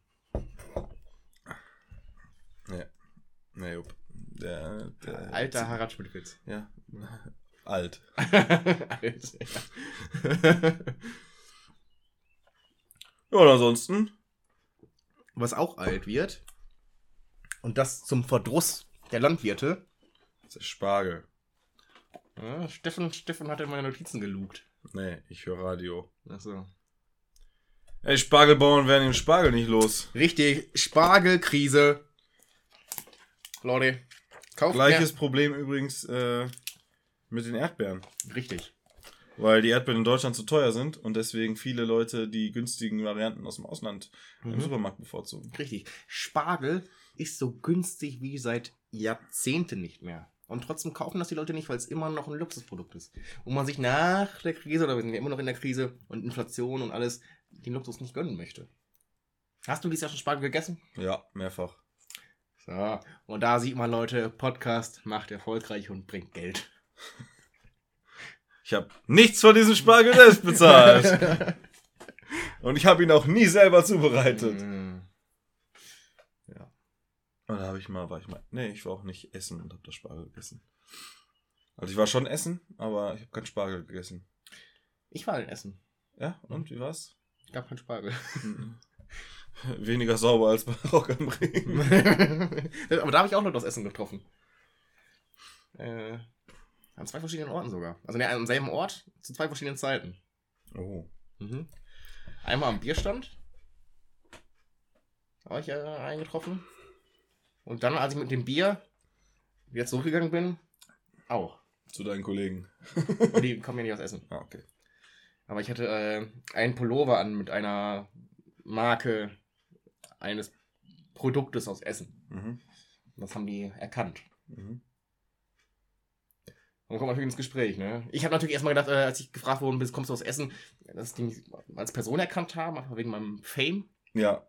Speaker 2: Nee, jupp. Der, der,
Speaker 1: Alter Harald Schmidt-Witz.
Speaker 2: Ja. Alt.
Speaker 1: Alt, ja.
Speaker 2: Ja, und ansonsten.
Speaker 1: Was auch alt wird, und das zum Verdruss der Landwirte.
Speaker 2: Der Spargel.
Speaker 1: Ja, Steffen, Steffen hat in meine Notizen gelugt.
Speaker 2: Nee, ich höre Radio.
Speaker 1: Achso.
Speaker 2: Ey, Spargelbauern werden den Spargel nicht los.
Speaker 1: Richtig, Spargelkrise. Leute, kauft
Speaker 2: Gleiches Problem übrigens äh, mit den Erdbeeren.
Speaker 1: mehr. Richtig.
Speaker 2: Weil die Erdbeeren in Deutschland zu teuer sind und deswegen viele Leute die günstigen Varianten aus dem Ausland im
Speaker 1: Mhm.
Speaker 2: Supermarkt bevorzugen.
Speaker 1: Richtig. Spargel ist so günstig wie seit Jahrzehnten nicht mehr. Und trotzdem kaufen das die Leute nicht, weil es immer noch ein Luxusprodukt ist. Und man sich nach der Krise, oder wir sind ja immer noch in der Krise und Inflation und alles, den Luxus nicht gönnen möchte. Hast du dieses Jahr schon Spargel gegessen?
Speaker 2: Ja, mehrfach.
Speaker 1: So. Und da sieht man, Leute, Podcast macht erfolgreich und bringt Geld.
Speaker 2: Ich habe nichts von diesem Spargel selbst bezahlt. und ich habe ihn auch nie selber zubereitet.
Speaker 1: Mm.
Speaker 2: Und da habe ich mal, war ich mal, nee, ich war auch nicht essen und habe das Spargel gegessen. Also ich war schon essen, aber ich habe keinen Spargel gegessen.
Speaker 1: Ich war in Essen.
Speaker 2: Ja, und wie war's?
Speaker 1: Gab keinen Spargel.
Speaker 2: Weniger sauber als bei Rock am Ring.
Speaker 1: Aber da habe ich auch noch das Essen getroffen. Äh, an zwei verschiedenen Orten sogar. Also ne, am selben Ort zu zwei verschiedenen Zeiten.
Speaker 2: Oh.
Speaker 1: Mhm. Einmal am Bierstand. War ich äh, eingetroffen. Und dann, als ich mit dem Bier wieder zurückgegangen bin, auch.
Speaker 2: Zu deinen Kollegen.
Speaker 1: Und die kommen ja nicht aus Essen.
Speaker 2: Ah, okay.
Speaker 1: Aber ich hatte äh, einen Pullover an mit einer Marke eines Produktes aus Essen.
Speaker 2: Mhm.
Speaker 1: Das haben die erkannt.
Speaker 2: Mhm.
Speaker 1: Und dann kommt natürlich ins Gespräch, ne? Ich habe natürlich erstmal gedacht, äh, als ich gefragt worden bin, kommst du aus Essen, dass die mich als Person erkannt haben, einfach wegen meinem Fame.
Speaker 2: Ja,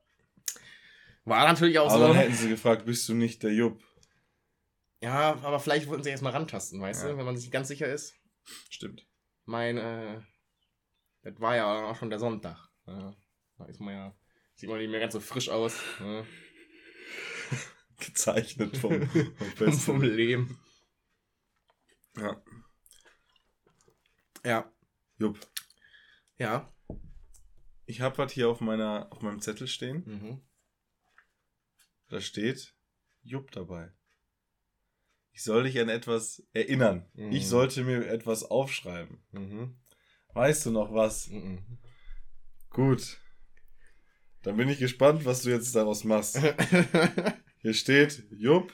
Speaker 1: War natürlich auch
Speaker 2: aber
Speaker 1: so.
Speaker 2: dann hätten sie gefragt, bist du nicht der Jupp?
Speaker 1: Ja, aber vielleicht wollten sie erstmal rantasten, weißt
Speaker 2: Ja.
Speaker 1: du, wenn man sich nicht ganz sicher ist.
Speaker 2: Stimmt.
Speaker 1: Mein, äh, das war ja auch schon der Sonntag. Ja, da ist man ja, sieht man nicht mehr ganz so frisch aus. Ne?
Speaker 2: Gezeichnet vom, vom
Speaker 1: vom Leben.
Speaker 2: Ja.
Speaker 1: Ja.
Speaker 2: Jupp.
Speaker 1: Ja.
Speaker 2: Ich habe was hier auf, meiner, auf meinem Zettel stehen.
Speaker 1: Mhm.
Speaker 2: Da steht Jupp dabei. Ich soll dich an etwas erinnern.
Speaker 1: Mhm.
Speaker 2: Ich sollte mir etwas aufschreiben.
Speaker 1: Mhm.
Speaker 2: Weißt du noch was?
Speaker 1: Mhm.
Speaker 2: Gut. Dann bin ich gespannt, was du jetzt daraus machst. Hier steht Jupp,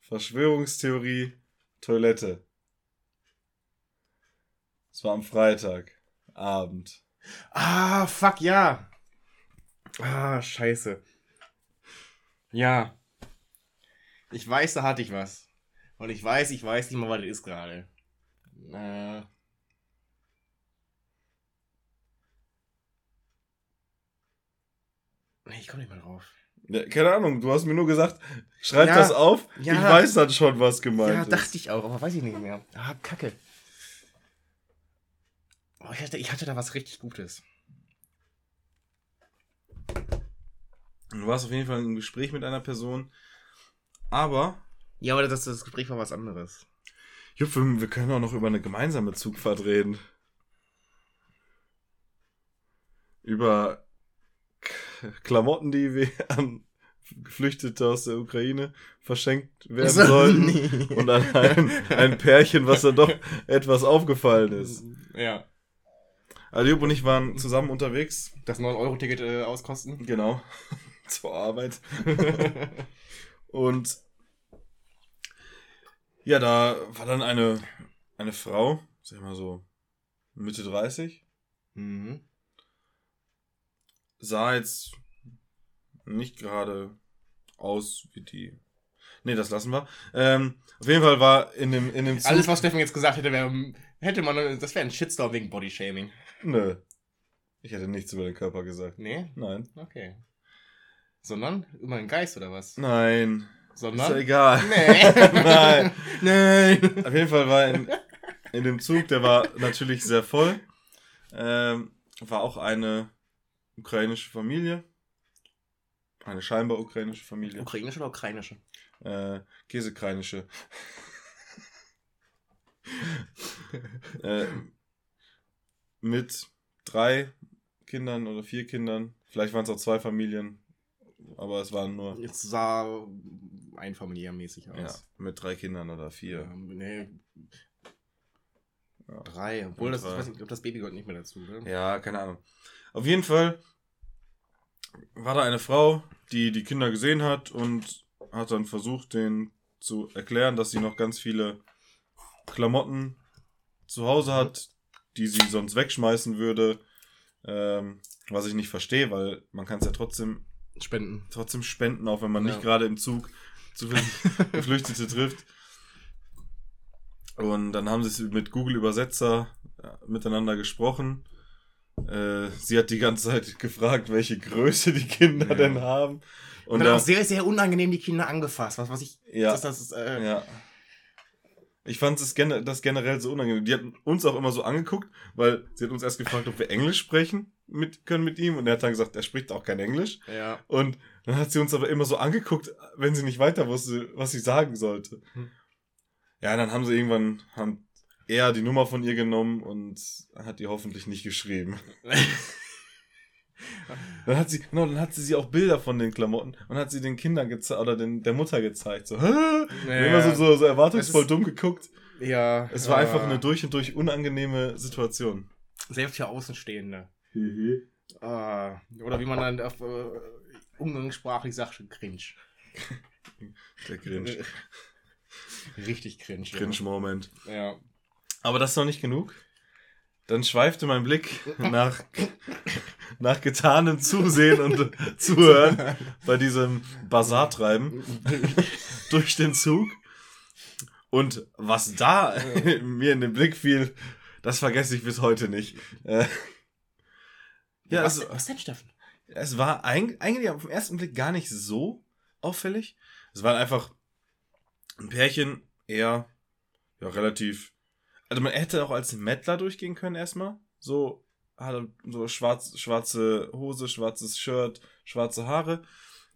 Speaker 2: Verschwörungstheorie, Toilette. Es war am Freitag, Abend.
Speaker 1: ah, fuck, ja. Ah, scheiße. Ja. Ich weiß, da hatte ich was. Und ich weiß, ich weiß nicht mal, was das ist gerade. Äh. Nee, ich komme nicht mehr drauf.
Speaker 2: Ja, keine Ahnung, du hast mir nur gesagt, schreib
Speaker 1: Ja,
Speaker 2: das auf.
Speaker 1: ja.
Speaker 2: Ich weiß dann schon, was gemeint
Speaker 1: ja,
Speaker 2: ist.
Speaker 1: dachte ich auch, aber weiß ich nicht mehr. Ah, kacke. Oh, ich, hatte, ich hatte da was richtig Gutes.
Speaker 2: Du warst auf jeden Fall im Gespräch mit einer Person. Aber,
Speaker 1: Ja, aber das, das Gespräch war was anderes.
Speaker 2: Jupp, wir, wir können auch noch über eine gemeinsame Zugfahrt reden. Über K Klamotten, die wir an Geflüchtete aus der Ukraine verschenkt werden sollten.
Speaker 1: Nee.
Speaker 2: Und an ein, ein Pärchen, was dann doch etwas aufgefallen ist.
Speaker 1: Ja.
Speaker 2: Also Jupp und ich waren zusammen unterwegs.
Speaker 1: Das 9-Euro-Ticket äh, auskosten.
Speaker 2: Genau. Zur Arbeit. Und ja, da war dann eine, eine Frau, sag ich mal so, Mitte 30,
Speaker 1: mhm.
Speaker 2: sah jetzt nicht gerade aus wie die. Nee, das lassen wir. Ähm, auf jeden Fall war in dem, in dem Zug.
Speaker 1: Alles, was Steffen jetzt gesagt hätte, wäre, hätte man, das wäre ein Shitstorm wegen Bodyshaming.
Speaker 2: Nö. Ich hätte nichts über den Körper gesagt.
Speaker 1: Nee?
Speaker 2: Nein.
Speaker 1: Okay. Sondern über den Geist oder was?
Speaker 2: Nein. Ist ja
Speaker 1: Sondern?
Speaker 2: egal.
Speaker 1: Nee.
Speaker 2: Nein.
Speaker 1: Nein.
Speaker 2: Auf jeden Fall war in, in dem Zug, der war natürlich sehr voll, ähm, war auch eine ukrainische Familie. Eine scheinbar ukrainische Familie.
Speaker 1: Ukrainische oder ukrainische?
Speaker 2: Äh, Käsekreinische. äh, mit drei Kindern oder vier Kindern. Vielleicht waren es auch zwei Familien. Aber es waren nur
Speaker 1: Jetzt sah einfamilienmäßig aus.
Speaker 2: ja, mit drei Kindern oder vier.
Speaker 1: Ähm, nee.
Speaker 2: Ja.
Speaker 1: Drei. Obwohl, das,
Speaker 2: Drei.
Speaker 1: ich weiß nicht, ob das Baby gehört nicht mehr dazu. Ne?
Speaker 2: Ja, keine Ahnung. Auf jeden Fall war da eine Frau, die die Kinder gesehen hat und hat dann versucht, denen zu erklären, dass sie noch ganz viele Klamotten zu Hause hat, die sie sonst wegschmeißen würde. Ähm, was ich nicht verstehe, weil man kann es ja trotzdem,
Speaker 1: Spenden.
Speaker 2: trotzdem spenden, auch wenn man
Speaker 1: Ja.
Speaker 2: nicht gerade im Zug zu Geflüchtete trifft. Und dann haben sie mit Google Übersetzer ja, miteinander gesprochen. Äh, sie hat die ganze Zeit gefragt, welche Größe die Kinder
Speaker 1: Ja.
Speaker 2: denn haben.
Speaker 1: Und dann
Speaker 2: da,
Speaker 1: auch sehr, sehr unangenehm die Kinder angefasst. Was, was ich.
Speaker 2: Ja.
Speaker 1: Das, das ist, äh,
Speaker 2: ja. Ich fand es gen das generell so unangenehm. Die hatten uns auch immer so angeguckt, weil sie hat uns erst gefragt, ob wir Englisch sprechen mit, können mit ihm. Und er hat dann gesagt, er spricht auch kein Englisch.
Speaker 1: ja.
Speaker 2: Und dann hat sie uns aber immer so angeguckt, wenn sie nicht weiter wusste, was sie sagen sollte.
Speaker 1: Hm.
Speaker 2: Ja, dann haben sie irgendwann, haben er die Nummer von ihr genommen und hat ihr hoffentlich nicht geschrieben. Dann hat sie, genau, dann hat sie sie auch Bilder von den Klamotten und hat sie den Kindern gezeigt, oder den, der Mutter gezeigt. So, Hä?
Speaker 1: Ja.
Speaker 2: immer so, so, so erwartungsvoll
Speaker 1: ist-
Speaker 2: dumm geguckt.
Speaker 1: ja.
Speaker 2: Es war
Speaker 1: ja.
Speaker 2: einfach eine durch und durch unangenehme Situation.
Speaker 1: Selbst für Außenstehende. Ah, oder wie man dann auf äh, umgangssprachlich sagt, cringe.
Speaker 2: Der Cringe.
Speaker 1: Richtig cringe.
Speaker 2: Cringe-Moment.
Speaker 1: Ja. ja.
Speaker 2: Aber das ist noch nicht genug. Dann schweifte mein Blick nach, nach getanem Zusehen und Zuhören bei diesem Bazartreiben durch den Zug. Und was da mir in den Blick fiel, das vergesse ich bis heute nicht. Ja,
Speaker 1: was,
Speaker 2: es,
Speaker 1: was denn, Steffen?
Speaker 2: es war eig- eigentlich auf den ersten Blick gar nicht so auffällig. Es war einfach ein Pärchen, eher ja, relativ. Also man hätte auch als Mettler durchgehen können erstmal. So, hatte so schwarz, schwarze Hose, schwarzes Shirt, schwarze Haare.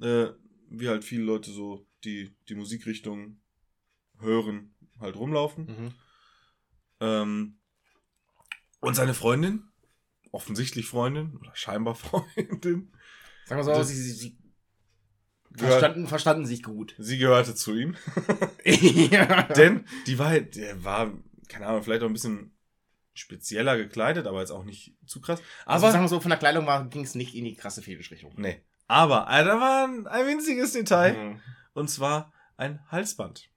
Speaker 2: Äh, wie halt viele Leute so, die die Musikrichtung hören, halt rumlaufen.
Speaker 1: Mhm.
Speaker 2: Ähm, und seine Freundin, offensichtlich Freundin oder scheinbar Freundin,
Speaker 1: Sagen wir so,
Speaker 2: Das-
Speaker 1: sie, sie, sie
Speaker 2: gehört,
Speaker 1: verstanden, verstanden sich gut.
Speaker 2: sie gehörte zu ihm.
Speaker 1: ja.
Speaker 2: Denn die war, halt- der war, keine Ahnung, vielleicht auch ein bisschen spezieller gekleidet, aber jetzt auch nicht zu krass.
Speaker 1: Also
Speaker 2: Aber,
Speaker 1: sagen wir so, von der Kleidung ging es nicht in die krasse Fetischrichtung.
Speaker 2: nee. Aber, da war ein, ein winziges Detail.
Speaker 1: Mhm.
Speaker 2: Und zwar ein Halsband.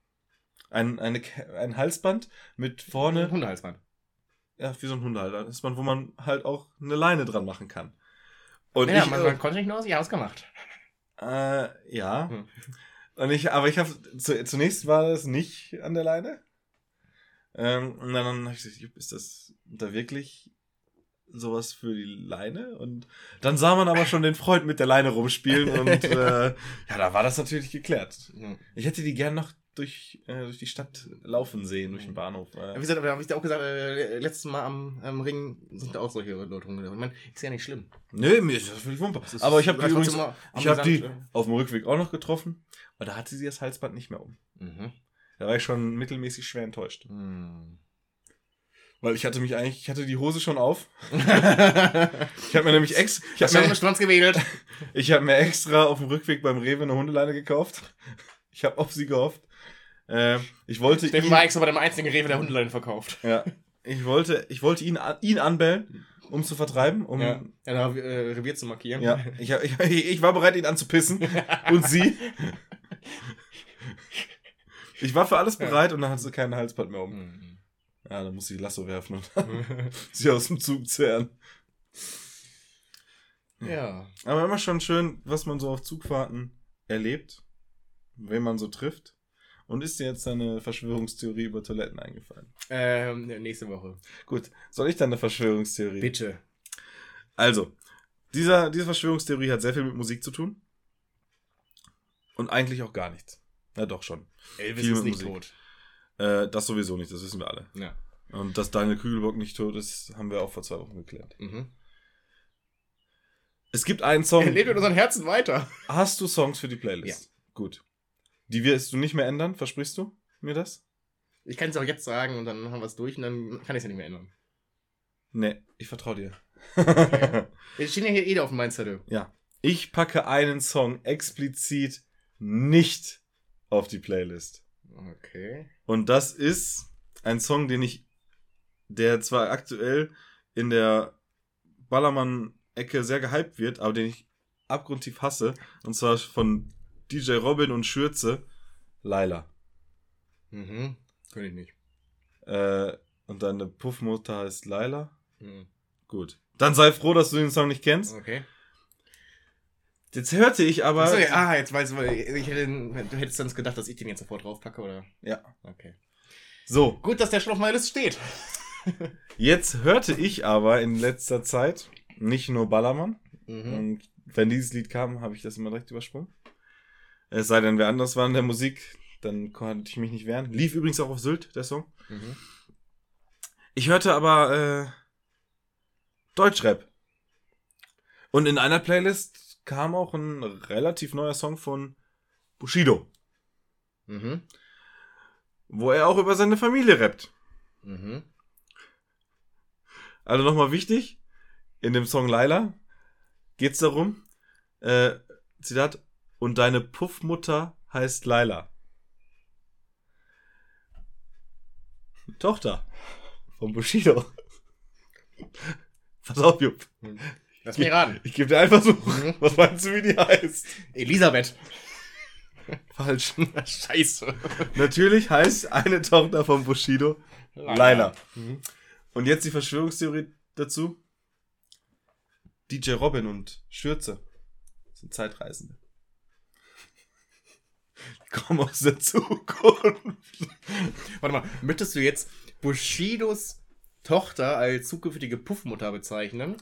Speaker 2: Ein, eine, ein Halsband mit vorne,
Speaker 1: Hundehalsband.
Speaker 2: Ja, wie so ein Hundehalter. Ist man, wo man halt auch eine Leine dran machen kann. Und
Speaker 1: ja,
Speaker 2: ich,
Speaker 1: man,
Speaker 2: äh,
Speaker 1: man konnte nicht nur aus ihr ausgemacht.
Speaker 2: Äh, ja.
Speaker 1: Hm.
Speaker 2: Und ich, aber ich habe zu, zunächst war das nicht an der Leine. Ähm, und dann habe ich gesagt, ist das da wirklich sowas für die Leine? Und dann sah man aber schon den Freund mit der Leine rumspielen und äh, ja, da war das natürlich geklärt.
Speaker 1: Mhm.
Speaker 2: Ich hätte die gern noch durch, äh, durch die Stadt laufen sehen, durch den Bahnhof.
Speaker 1: Ja, Wie
Speaker 2: Äh,
Speaker 1: gesagt, habe ich dir auch gesagt, äh, letztes Mal am, am Ring sind da auch solche Leute rumgelaufen. Ich meine, ist ja nicht schlimm.
Speaker 2: nö, mir ist das völlig wumpe. Aber ich habe die übrigens, ich habe die auf dem Rückweg auch noch getroffen, aber da hatte sie das Halsband nicht mehr um.
Speaker 1: äh, Mhm.
Speaker 2: Da war ich schon mittelmäßig schwer enttäuscht.
Speaker 1: Mhm.
Speaker 2: Weil ich hatte mich eigentlich, ich hatte die Hose schon auf.
Speaker 1: ich
Speaker 2: habe mir nämlich ex, ich
Speaker 1: habe
Speaker 2: habe
Speaker 1: mir gewedelt.
Speaker 2: ich hab mir extra auf dem Rückweg beim Rewe eine Hundeleine gekauft. Ich habe auf sie gehofft. Äh, ich wollte
Speaker 1: Steffen
Speaker 2: ihn,
Speaker 1: war extra bei dem einzigen Rewe der Hundeleine verkauft.
Speaker 2: ja, ich wollte, ich wollte ihn, ihn anbellen, um zu vertreiben, um,
Speaker 1: Ja, ja da äh, Revier zu markieren.
Speaker 2: ja, ich, ich, ich war bereit, ihn anzupissen. und sie. Ich war für alles
Speaker 1: Ja.
Speaker 2: bereit und dann hatte sie keinen Halsband mehr um.
Speaker 1: Mhm.
Speaker 2: Ja, dann musste ich Lasso werfen und sie aus dem Zug zerren.
Speaker 1: ja.
Speaker 2: Aber immer schon schön, was man so auf Zugfahrten erlebt, wen man so trifft. Und ist dir jetzt eine Verschwörungstheorie über Toiletten eingefallen?
Speaker 1: Ähm, nächste Woche.
Speaker 2: Gut, soll ich dann eine Verschwörungstheorie?
Speaker 1: Bitte.
Speaker 2: Also, dieser, diese Verschwörungstheorie hat sehr viel mit Musik zu tun. Und eigentlich auch gar nichts. Ja, doch schon.
Speaker 1: Elvis
Speaker 2: Viel
Speaker 1: ist nicht
Speaker 2: Musik.
Speaker 1: tot.
Speaker 2: Äh, das sowieso nicht, das wissen wir alle.
Speaker 1: Ja.
Speaker 2: Und dass Daniel Kügelbock nicht tot ist, haben wir auch vor zwei Wochen geklärt.
Speaker 1: Mhm.
Speaker 2: Es gibt einen
Speaker 1: Er
Speaker 2: Song.
Speaker 1: lebt in unseren Herzen weiter.
Speaker 2: Hast du Songs für die Playlist? Gut. Die wirst du nicht mehr ändern, versprichst du mir das?
Speaker 1: Ich kann es auch jetzt sagen und dann haben wir es durch und dann kann ich es ja nicht mehr ändern.
Speaker 2: Nee, ich vertraue dir.
Speaker 1: Okay. Jetzt stehen ja hier eh auf dem Mindzettel.
Speaker 2: ja. Ich packe einen Song explizit nicht auf die Playlist.
Speaker 1: Okay.
Speaker 2: Und das ist ein Song, den ich, der zwar aktuell in der Ballermann-Ecke sehr gehypt wird, aber den ich abgrundtief hasse. Und zwar von DJ Robin und Schürze, Laila.
Speaker 1: Mhm. Könnte ich nicht.
Speaker 2: Äh, und deine Puffmutter heißt Laila.
Speaker 1: Mhm.
Speaker 2: Gut. Dann sei froh, dass du den Song nicht kennst.
Speaker 1: Okay.
Speaker 2: Jetzt hörte ich aber.
Speaker 1: Ja, ah, jetzt weiß ich, ich hätte, du hättest sonst gedacht, dass ich den jetzt sofort draufpacke, oder?
Speaker 2: Ja.
Speaker 1: Okay.
Speaker 2: So,
Speaker 1: Gut, dass der schon auf meiner Liste steht.
Speaker 2: jetzt hörte ich aber in letzter Zeit nicht nur Ballermann.
Speaker 1: Mhm.
Speaker 2: Und wenn dieses Lied kam, habe ich das immer direkt übersprungen. Es sei denn, wer anders war in der Musik, dann konnte ich mich nicht wehren. Lief übrigens auch auf Sylt, der Song.
Speaker 1: Mhm.
Speaker 2: Ich hörte aber äh, Deutschrap. Und in einer Playlist kam auch ein relativ neuer Song von Bushido,
Speaker 1: Mhm.
Speaker 2: wo er auch über seine Familie rappt.
Speaker 1: Mhm.
Speaker 2: Also nochmal wichtig, in dem Song Laila geht's darum, äh, Zitat, und deine Puffmutter heißt Laila. Tochter von Bushido. Pass auf, Jupp.
Speaker 1: Lass mich raten.
Speaker 2: Ich gebe dir einfach so.
Speaker 1: Mhm.
Speaker 2: Was meinst du, wie die heißt?
Speaker 1: Elisabeth.
Speaker 2: Falsch.
Speaker 1: Scheiße.
Speaker 2: Natürlich heißt eine Tochter von Bushido Laila.
Speaker 1: Mhm.
Speaker 2: Und jetzt die Verschwörungstheorie dazu. DJ Robin und Schürze sind Zeitreisende. Die kommen aus der Zukunft.
Speaker 1: Warte mal, möchtest du jetzt Bushidos Tochter als zukünftige Puffmutter bezeichnen?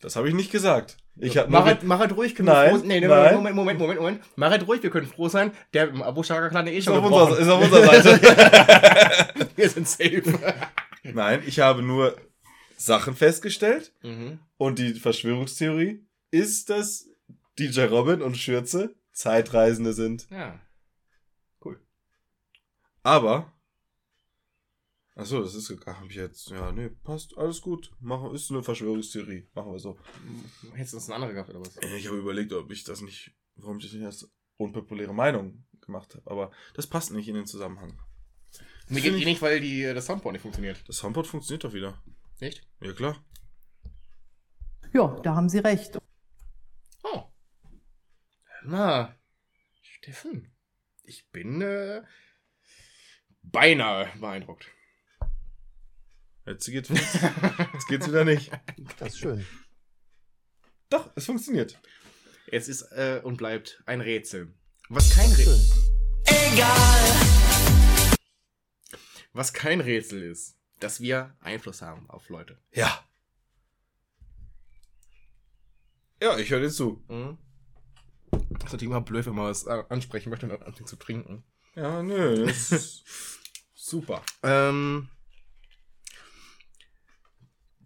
Speaker 2: Das habe ich nicht gesagt. Ich habe
Speaker 1: mach, halt, mach halt ruhig, können
Speaker 2: Nein,
Speaker 1: wir froh Nee, nee,
Speaker 2: nein.
Speaker 1: Moment, Moment, Moment, Moment. Mach halt ruhig, wir können froh sein. Der Abu Shaka Clan eh
Speaker 2: ist
Speaker 1: schon
Speaker 2: auf, unserer, ist auf unserer Seite.
Speaker 1: Wir sind safe.
Speaker 2: Nein, ich habe nur Sachen festgestellt
Speaker 1: mhm.
Speaker 2: und die Verschwörungstheorie ist, dass DJ Robin und Schürze Zeitreisende sind.
Speaker 1: Ja.
Speaker 2: Aber. Achso, das ist. Habe ich jetzt. Ja, nee, passt. Alles gut. Machen, ist eine Verschwörungstheorie. Machen wir so.
Speaker 1: Hättest du das eine andere gehabt, oder was?
Speaker 2: Ich habe überlegt, ob ich das nicht. Warum ich das nicht als unpopuläre Meinung gemacht habe. Aber das passt nicht in den Zusammenhang.
Speaker 1: Mir geht eh nicht, weil die, das Soundboard nicht funktioniert.
Speaker 2: Das Soundboard funktioniert doch wieder.
Speaker 1: Nicht?
Speaker 2: Ja, klar.
Speaker 3: Ja, da haben Sie recht.
Speaker 1: Oh. Na, Steffen. Ich bin äh, beinahe beeindruckt.
Speaker 2: Jetzt geht's, jetzt geht's wieder nicht.
Speaker 4: Das ist schön.
Speaker 2: Doch, es funktioniert.
Speaker 1: Es ist äh, und bleibt ein Rätsel. Was kein Rätsel. Was kein Rätsel ist, dass wir Einfluss haben auf Leute.
Speaker 2: Ja. Ja, ich höre dir zu.
Speaker 1: Mhm. Das ist natürlich immer blöd, wenn man was äh, ansprechen möchte und anfängt zu trinken.
Speaker 2: Ja, nö, das ist super.
Speaker 1: Ähm,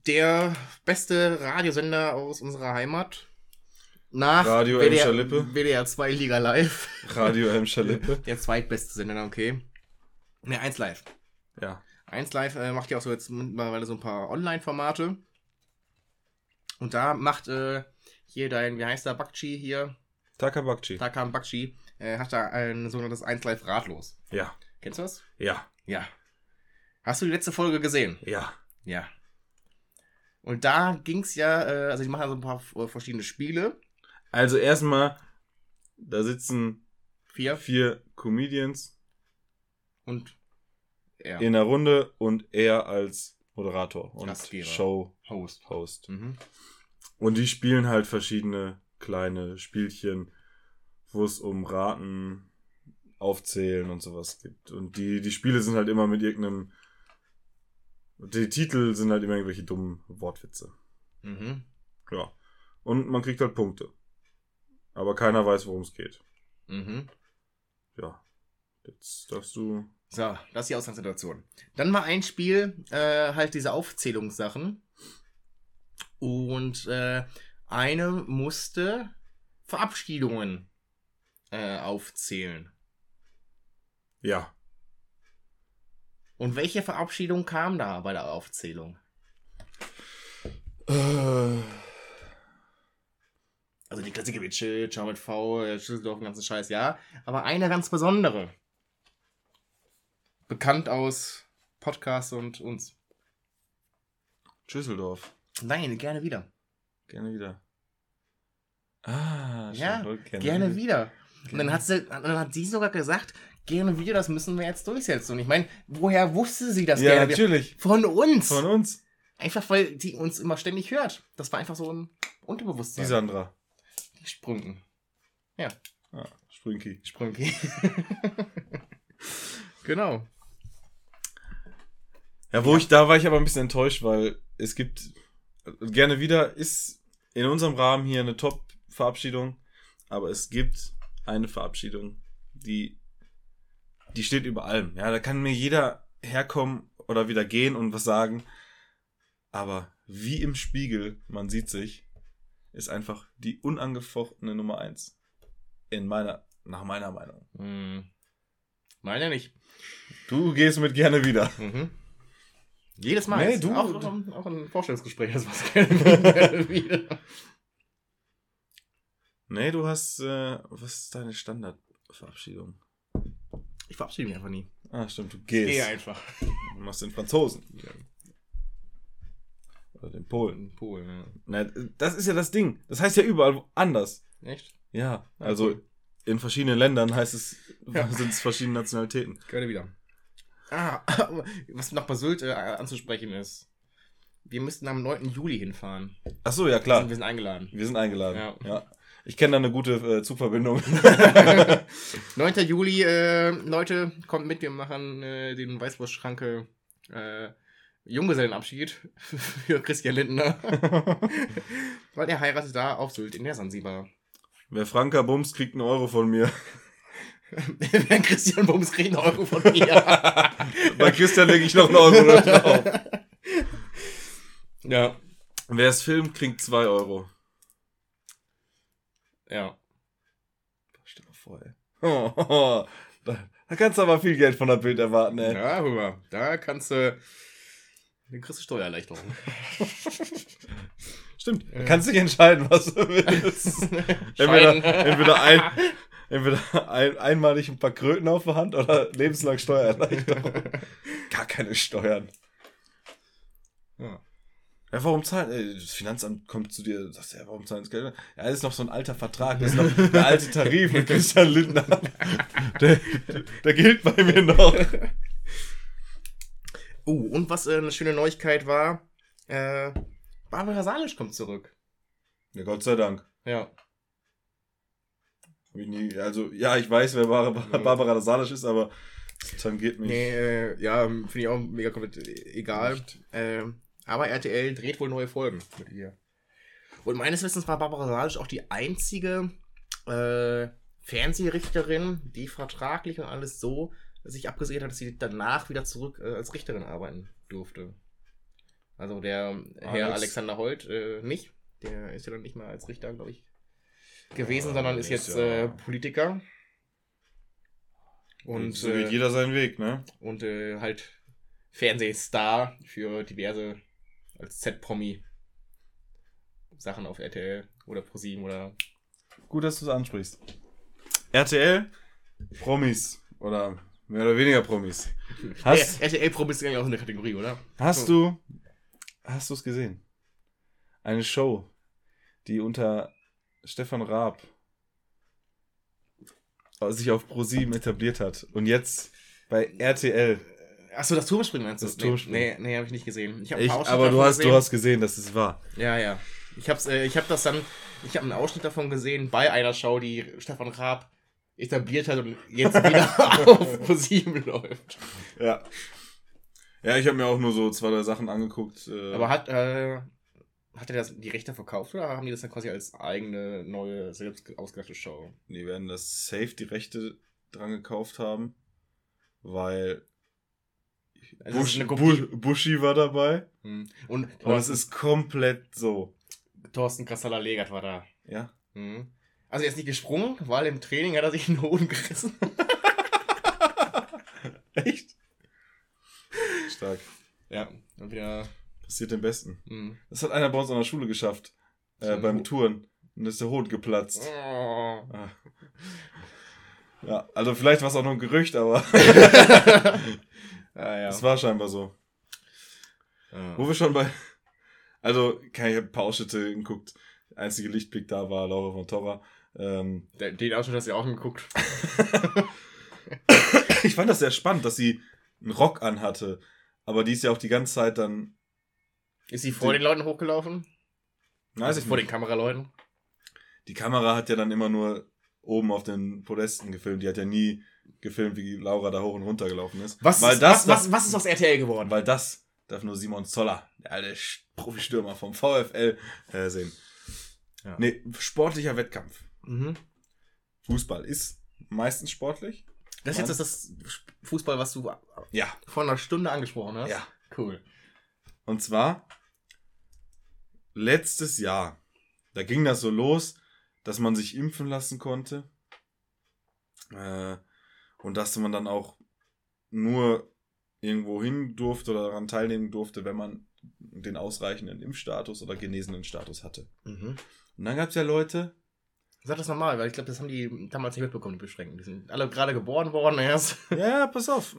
Speaker 1: der beste Radiosender aus unserer Heimat. Nach
Speaker 2: Radio
Speaker 1: WDR,
Speaker 2: Emscher Lippe.
Speaker 1: WDR 2 Liga Live.
Speaker 2: Radio Emscher Lippe.
Speaker 1: Der zweitbeste Sender, okay. Ne, 1 Live.
Speaker 2: Ja.
Speaker 1: 1 Live äh, macht ja auch so jetzt mittlerweile so ein paar Online-Formate. Und da macht äh, hier dein, wie heißt der, Bakchi hier,
Speaker 2: Takabakchi.
Speaker 1: Takam Bakchi, äh, hat da ein sogenanntes 1 Live Ratlos.
Speaker 2: Ja.
Speaker 1: Kennst du das?
Speaker 2: Ja.
Speaker 1: Ja. Hast du die letzte Folge gesehen?
Speaker 2: Ja.
Speaker 1: Ja. Und da ging's ja, äh, also die machen ja so ein paar äh, verschiedene Spiele.
Speaker 2: Also erstmal, da sitzen
Speaker 1: Vier.
Speaker 2: vier Comedians
Speaker 1: Und er.
Speaker 2: in der Runde und er als Moderator und
Speaker 1: Gastgeber.
Speaker 2: Show-Host.
Speaker 1: Host. Mhm.
Speaker 2: Und die spielen halt verschiedene kleine Spielchen, wo es um Raten, Aufzählen und sowas gibt. Und die, die Spiele sind halt immer mit irgendeinem. Die Titel sind halt immer irgendwelche dummen Wortwitze.
Speaker 1: Mhm.
Speaker 2: Ja. Und man kriegt halt Punkte. Aber keiner weiß, worum es geht.
Speaker 1: Mhm.
Speaker 2: Ja. Jetzt darfst du.
Speaker 1: So, das ist die Ausgangssituation. Dann war ein Spiel, äh, halt diese Aufzählungssachen. Und äh, eine musste Verabschiedungen äh, aufzählen.
Speaker 2: Ja.
Speaker 1: Und welche Verabschiedung kam da bei der Aufzählung?
Speaker 2: Äh,
Speaker 1: Also die Klassiker wie Chill, Ciao mit V, äh, Schüsseldorf, den ganzen Scheiß, ja. Aber eine ganz besondere. Bekannt aus Podcasts und uns.
Speaker 2: Schüsseldorf.
Speaker 1: Nein, gerne wieder.
Speaker 2: Gerne wieder. Ah,
Speaker 1: Ja,
Speaker 2: stimmt,
Speaker 1: Gerne wieder. Und dann hat, sie, dann hat sie sogar gesagt, gerne wieder, das müssen wir jetzt durchsetzen. Und ich meine, woher wusste sie das
Speaker 2: Ja,
Speaker 1: gerne wieder?
Speaker 2: natürlich.
Speaker 1: Von uns.
Speaker 2: Von uns.
Speaker 1: Einfach weil die uns immer ständig hört. Das war einfach so ein
Speaker 2: Die
Speaker 1: Unterbewusstsein.
Speaker 2: Sandra.
Speaker 1: Die Sprüngen.
Speaker 2: Ah, Sprünki.
Speaker 1: Sprüngi. genau.
Speaker 2: Ja, wo ich da war ich aber ein bisschen enttäuscht, weil es gibt gerne wieder ist in unserem Rahmen hier eine Top-Verabschiedung, aber es gibt eine Verabschiedung, die die steht über allem. Ja, da kann mir jeder herkommen oder wieder gehen und was sagen, aber wie im Spiegel, man sieht sich, ist einfach die unangefochtene Nummer eins in meiner nach meiner Meinung.
Speaker 1: Hm. Meine nicht.
Speaker 2: Du gehst mit gerne wieder.
Speaker 1: Mhm. Jedes Mal.
Speaker 2: Nee, du-
Speaker 1: Auch, auch, auch ein Vorstellungsgespräch. Das war's gerne wieder.
Speaker 2: Nee, du hast äh, was ist deine Standardverabschiedung?
Speaker 1: Ich verabschiede mich einfach nie.
Speaker 2: Ah, stimmt, du
Speaker 1: Gehe
Speaker 2: gehst.
Speaker 1: einfach.
Speaker 2: Du machst den Franzosen. Oder in Polen.
Speaker 1: In Polen, ja.
Speaker 2: Na, das ist ja das Ding. Das heißt ja überall anders.
Speaker 1: Echt?
Speaker 2: Ja,
Speaker 1: Ja,
Speaker 2: also
Speaker 1: cool.
Speaker 2: in verschiedenen Ländern heißt es,
Speaker 1: Ja.
Speaker 2: sind es verschiedene Nationalitäten.
Speaker 1: Gerne wieder. Ah, was noch bei Sylt äh, anzusprechen ist. Wir müssten am 9. Juli hinfahren.
Speaker 2: Ach so, ja
Speaker 1: Wir
Speaker 2: klar.
Speaker 1: sind, wir sind eingeladen.
Speaker 2: Wir sind eingeladen.
Speaker 1: Ja.
Speaker 2: Ja. Ich kenne da eine gute äh, Zugverbindung.
Speaker 1: 9. Juli, äh, Leute, kommt mit, wir machen äh, den Weißwurstschranke äh, Junggesellenabschied für Christian Lindner. Weil er heiratet da auf Sylt in der Sansibar.
Speaker 2: Wer Franka bumst, kriegt einen Euro von mir.
Speaker 1: Wer Christian Bums kriegt einen Euro von mir.
Speaker 2: Bei Christian lege ich noch einen Euro drauf.
Speaker 1: ja.
Speaker 2: Wer es filmt, kriegt zwei Euro.
Speaker 1: Ja.
Speaker 2: Stell dir mal vor, ey. Oh, da, da kannst du aber viel Geld von der Bild erwarten, ey.
Speaker 1: Ja, guck mal, da kannst du. Dann kriegst du Steuererleichterung.
Speaker 2: Stimmt.
Speaker 1: Ja.
Speaker 2: Kannst dich entscheiden, was du willst. entweder, entweder, ein, entweder ein, einmalig ein paar Kröten auf der Hand oder lebenslang Steuererleichterung. Gar keine Steuern.
Speaker 1: Ja.
Speaker 2: Warum zahlen? äh, Das Finanzamt kommt zu dir, sagst ja, warum zahlen das Geld? Ja, das ist noch so ein alter Vertrag, das ist noch der alte Tarif mit Christian Lindner. Der, der gilt bei mir noch.
Speaker 1: Uh, und was äh, eine schöne Neuigkeit war, äh, Barbara Salisch kommt zurück.
Speaker 2: Ja, Gott sei Dank.
Speaker 1: Ja.
Speaker 2: Hab ich nie, also, ja, ich weiß, wer Barbara, Barbara Salisch ist, aber das tangiert mich.
Speaker 1: Nee, äh, ja, finde ich auch mega komplett äh, egal. Äh, aber RTL dreht wohl neue Folgen mit ihr. Und meines Wissens war Barbara Salisch auch die einzige äh, Fernsehrichterin, die vertraglich und alles so sich abgesehen hat, dass sie danach wieder zurück äh, als Richterin arbeiten durfte. Also der Herr
Speaker 2: Alex.
Speaker 1: Alexander Holt äh, nicht. Der ist ja dann nicht mehr als Richter, glaube ich, gewesen,
Speaker 2: Ja,
Speaker 1: sondern ist jetzt
Speaker 2: ja-
Speaker 1: äh, Politiker. Und,
Speaker 2: so
Speaker 1: äh,
Speaker 2: geht jeder seinen Weg, ne?
Speaker 1: und äh, halt Fernsehstar für diverse als Z-Promi Sachen auf RTL oder ProSieben oder
Speaker 2: Gut, dass du es ansprichst. RTL, Promis. Oder mehr oder weniger Promis. Hast,
Speaker 1: Nee, RTL Promis ist ja auch eine Kategorie, oder?
Speaker 2: hast du, hast du es gesehen? Eine Show, die unter Stefan Raab sich auf Pro7 etabliert hat und jetzt bei RTL.
Speaker 1: Achso, das Turmspringen meinst du?
Speaker 2: Das
Speaker 1: Nee,
Speaker 2: Turmspringen.
Speaker 1: Nee, nee, habe ich nicht gesehen. Ich
Speaker 2: Ich, aber du hast, du
Speaker 1: gesehen.
Speaker 2: hast gesehen, dass es war.
Speaker 1: Ja, ja. Ich hab's, äh, ich hab das dann, ich habe einen Ausschnitt davon gesehen bei einer Show, die Stefan Raab etabliert hat und jetzt wieder auf ProSieben läuft.
Speaker 2: Ja. Ja, ich habe mir auch nur so zwei, drei Sachen angeguckt. Äh,
Speaker 1: Aber hat, äh, hat er das, die Rechte verkauft oder haben die das dann quasi als eigene, neue, selbst ausgedachte Show?
Speaker 2: Die werden das safe die Rechte dran gekauft haben, weil
Speaker 1: Also
Speaker 2: Bush,
Speaker 1: ist eine Kopie.
Speaker 2: Bu- Buschi war dabei.
Speaker 1: Hm. Und
Speaker 2: Und es
Speaker 1: Thorsten,
Speaker 2: ist komplett so.
Speaker 1: Thorsten Kassala-Legert war da.
Speaker 2: Ja.
Speaker 1: Hm. Also er ist nicht gesprungen, weil im Training hat er sich in den Hoden gerissen.
Speaker 2: Echt? Stark.
Speaker 1: Ja, und wieder.
Speaker 2: Passiert dem Besten.
Speaker 1: Hm.
Speaker 2: Das hat einer bei uns an der Schule geschafft. Äh, beim Touren. Und ist der Hoden geplatzt.
Speaker 1: Oh.
Speaker 2: Ah. Ja, also vielleicht war es auch nur ein Gerücht, aber
Speaker 1: Ja, ja.
Speaker 2: es war scheinbar so.
Speaker 1: ja.
Speaker 2: Wo wir schon bei. Also, ich hab ein paar Ausschnitte geguckt. Der einzige Lichtblick da war Laura von Torra. Ähm,
Speaker 1: Den Ausschnitt hast du ja auch geguckt.
Speaker 2: ich fand das sehr spannend, dass sie einen Rock anhatte. Aber die ist ja auch die ganze Zeit dann.
Speaker 1: Ist sie vor
Speaker 2: Die-
Speaker 1: den Leuten hochgelaufen?
Speaker 2: Weiß
Speaker 1: also vor
Speaker 2: nicht.
Speaker 1: den Kameraleuten?
Speaker 2: Die Kamera hat ja dann immer nur oben auf den Podesten gefilmt. Die hat ja nie gefilmt, wie Laura da hoch und runter gelaufen ist.
Speaker 1: Was,
Speaker 2: weil
Speaker 1: ist,
Speaker 2: das,
Speaker 1: was, was, was ist aus RTL geworden?
Speaker 2: weil das darf nur Simon Zoller, der alte Profistürmer vom VfL, äh, sehen.
Speaker 1: Ja.
Speaker 2: Nee, sportlicher Wettkampf.
Speaker 1: Mhm.
Speaker 2: Fußball ist meistens sportlich.
Speaker 1: Das ist jetzt das Fußball, was du
Speaker 2: Ja.
Speaker 1: vor einer Stunde angesprochen hast?
Speaker 2: Ja.
Speaker 1: Cool.
Speaker 2: Und zwar letztes Jahr. Da ging das so los, dass man sich impfen lassen konnte. Äh, und dass man dann auch nur irgendwo hin durfte oder daran teilnehmen durfte, wenn man den ausreichenden Impfstatus oder genesenen Status hatte.
Speaker 1: Mhm.
Speaker 2: Und dann gab es ja Leute,
Speaker 1: Sag das nochmal, weil ich glaube, das haben die damals nicht mitbekommen, die Beschränkten. Die sind alle gerade geboren worden erst.
Speaker 2: ja, pass auf.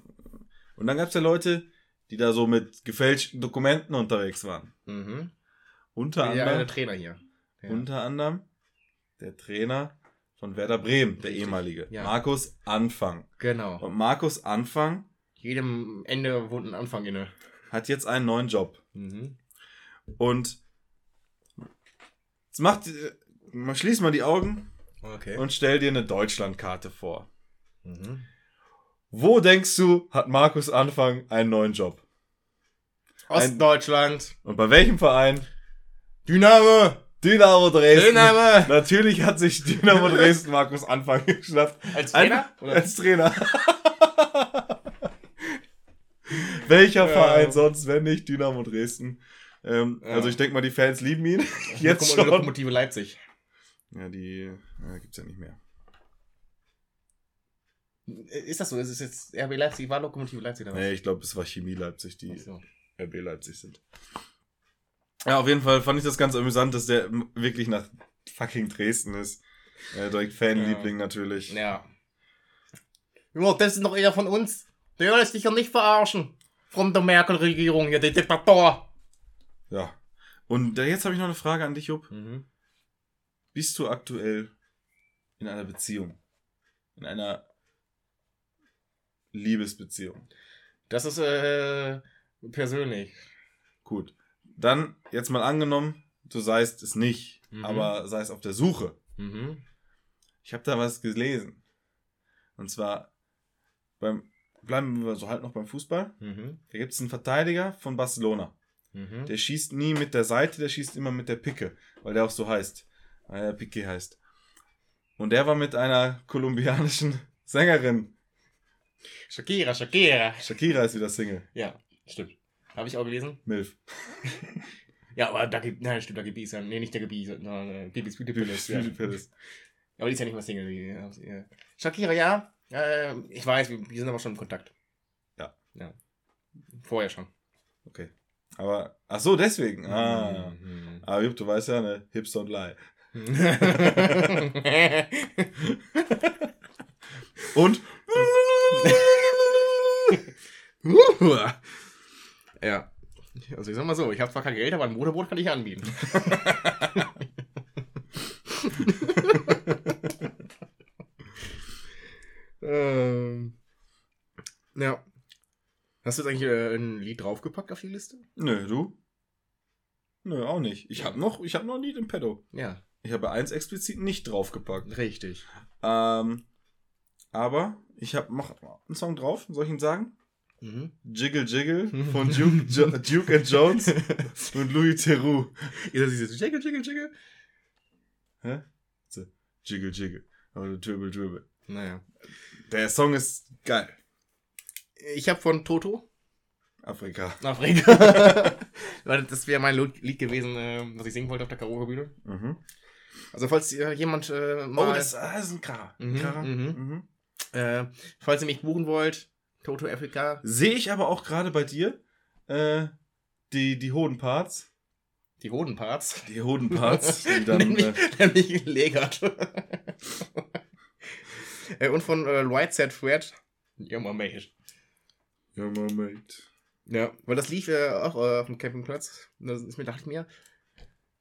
Speaker 2: Und dann gab es ja Leute, die da so mit gefälschten Dokumenten unterwegs waren.
Speaker 1: Mhm.
Speaker 2: Unter
Speaker 1: Ja, der
Speaker 2: anderem,
Speaker 1: Trainer hier. Ja.
Speaker 2: unter anderem der Trainer von Werder Bremen, der
Speaker 1: Richtig,
Speaker 2: ehemalige.
Speaker 1: ja.
Speaker 2: Markus Anfang.
Speaker 1: Genau.
Speaker 2: Und Markus Anfang
Speaker 1: Jedem Ende wohnt ein Anfang inne.
Speaker 2: hat jetzt einen neuen Job.
Speaker 1: Mhm.
Speaker 2: Und jetzt macht, äh, mal schließ mal die Augen
Speaker 1: Okay.
Speaker 2: und stell dir eine Deutschlandkarte vor.
Speaker 1: Mhm.
Speaker 2: Wo denkst du, hat Markus Anfang einen neuen Job?
Speaker 1: Ostdeutschland.
Speaker 2: Und bei welchem Verein?
Speaker 1: Dynamo.
Speaker 2: Dynamo Dresden.
Speaker 1: Dynamo.
Speaker 2: Natürlich hat sich Dynamo Dresden Markus Anfang geschnappt.
Speaker 1: Als
Speaker 2: Ein-
Speaker 1: Trainer? Oder?
Speaker 2: Als Trainer. Welcher
Speaker 1: Ja.
Speaker 2: Verein sonst, wenn nicht Dynamo Dresden? Ähm,
Speaker 1: Ja.
Speaker 2: Also ich denke mal, die Fans lieben ihn. Jetzt schon.
Speaker 1: Lokomotive Leipzig.
Speaker 2: Ja, die ja, gibt's ja nicht mehr.
Speaker 1: Ist das so? Ist es jetzt RB Leipzig? War Lokomotive Leipzig was?
Speaker 2: Nee, ich glaube, es war Chemie Leipzig, die
Speaker 1: so.
Speaker 2: RB Leipzig sind. Ja, auf jeden Fall fand ich das ganz amüsant, dass der wirklich nach fucking Dresden ist. Äh, direkt Fanliebling natürlich.
Speaker 1: Ja. Ja, das ist noch eher von uns. Der lässt dich ja nicht verarschen. Von der Merkel-Regierung hier, der Diktator.
Speaker 2: Ja. Und äh, jetzt habe ich noch eine Frage an dich, Jupp.
Speaker 1: Mhm.
Speaker 2: Bist du aktuell in einer Beziehung? In einer Liebesbeziehung?
Speaker 1: Das ist äh, persönlich.
Speaker 2: Gut. Dann jetzt mal angenommen, du seist es nicht,
Speaker 1: Mhm.
Speaker 2: aber sei es auf der Suche.
Speaker 1: Mhm.
Speaker 2: Ich habe da was gelesen. Und zwar beim bleiben wir so halt noch beim Fußball.
Speaker 1: Mhm.
Speaker 2: Da gibt es einen Verteidiger von Barcelona.
Speaker 1: Mhm.
Speaker 2: Der schießt nie mit der Seite, der schießt immer mit der Picke, weil der auch so heißt. Weil er Pique heißt. Und der war mit einer kolumbianischen Sängerin.
Speaker 1: Shakira, Shakira.
Speaker 2: Shakira ist wieder Single.
Speaker 1: Ja, stimmt. Habe ich auch gelesen.
Speaker 2: Milf.
Speaker 1: Ja, aber da gibt, nein, stimmt, da gibt es ja, nee, nicht der gibt sondern äh, Bibis Beauty Palace.
Speaker 2: Beauty Palace.
Speaker 1: Aber die ist ja nicht mehr Single. Die, ja. Shakira, ja. Äh, ich weiß, wir, wir sind aber schon im Kontakt.
Speaker 2: Ja.
Speaker 1: Ja. Vorher schon.
Speaker 2: Okay. Aber, ach so, deswegen. Ah.
Speaker 1: Mhm.
Speaker 2: Aber Jupp, du weißt ja, ne, Hips don't lie. Und?
Speaker 1: Ja. Also ich sag mal so, ich habe zwar kein Geld, aber ein Motorboot kann ich anbieten. ähm, ja. Hast du jetzt eigentlich äh, ein Lied draufgepackt auf die Liste?
Speaker 2: Nö, du? Nö, auch nicht. Ich hab noch, ich hab noch ein Lied im Pedo.
Speaker 1: Ja,
Speaker 2: Ich habe eins explizit nicht draufgepackt.
Speaker 1: richtig.
Speaker 2: Ähm, aber ich habe noch einen Song drauf, soll ich ihn sagen?
Speaker 1: Mhm.
Speaker 2: Jiggle Jiggle von Duke, jo Duke and Jones und Louis Theroux.
Speaker 1: Ist das dieses Jiggle, Jiggle, Jiggle?
Speaker 2: Hä? So, Jiggle Jiggle. Oder Dribble Dribble.
Speaker 1: Naja.
Speaker 2: Der Song ist geil.
Speaker 1: Ich habe von Toto
Speaker 2: Afrika.
Speaker 1: Afrika. Das wäre mein Lied gewesen, äh, was ich singen wollte auf der Karaoke-Bühne.
Speaker 2: Mhm.
Speaker 1: Also falls ihr jemand äh, mal,
Speaker 2: Oh, das, das ist ein K.
Speaker 1: Mhm,
Speaker 2: K.
Speaker 1: mhm.
Speaker 2: Mhm.
Speaker 1: äh, falls ihr mich buchen wollt, Toto Afrika,
Speaker 2: Sehe ich aber auch gerade bei dir äh, die, die Hodenparts.
Speaker 1: die Hodenparts.
Speaker 2: Die Hodenparts, die dann.
Speaker 1: nämlich,
Speaker 2: Äh,
Speaker 1: nämlich äh, und von äh, White Set Fred, ja, mal mate.
Speaker 2: ja, mal, mate.
Speaker 1: Ja, weil das lief ja auch äh, auf dem Campingplatz. Und Da ist mir, dachte ich mir,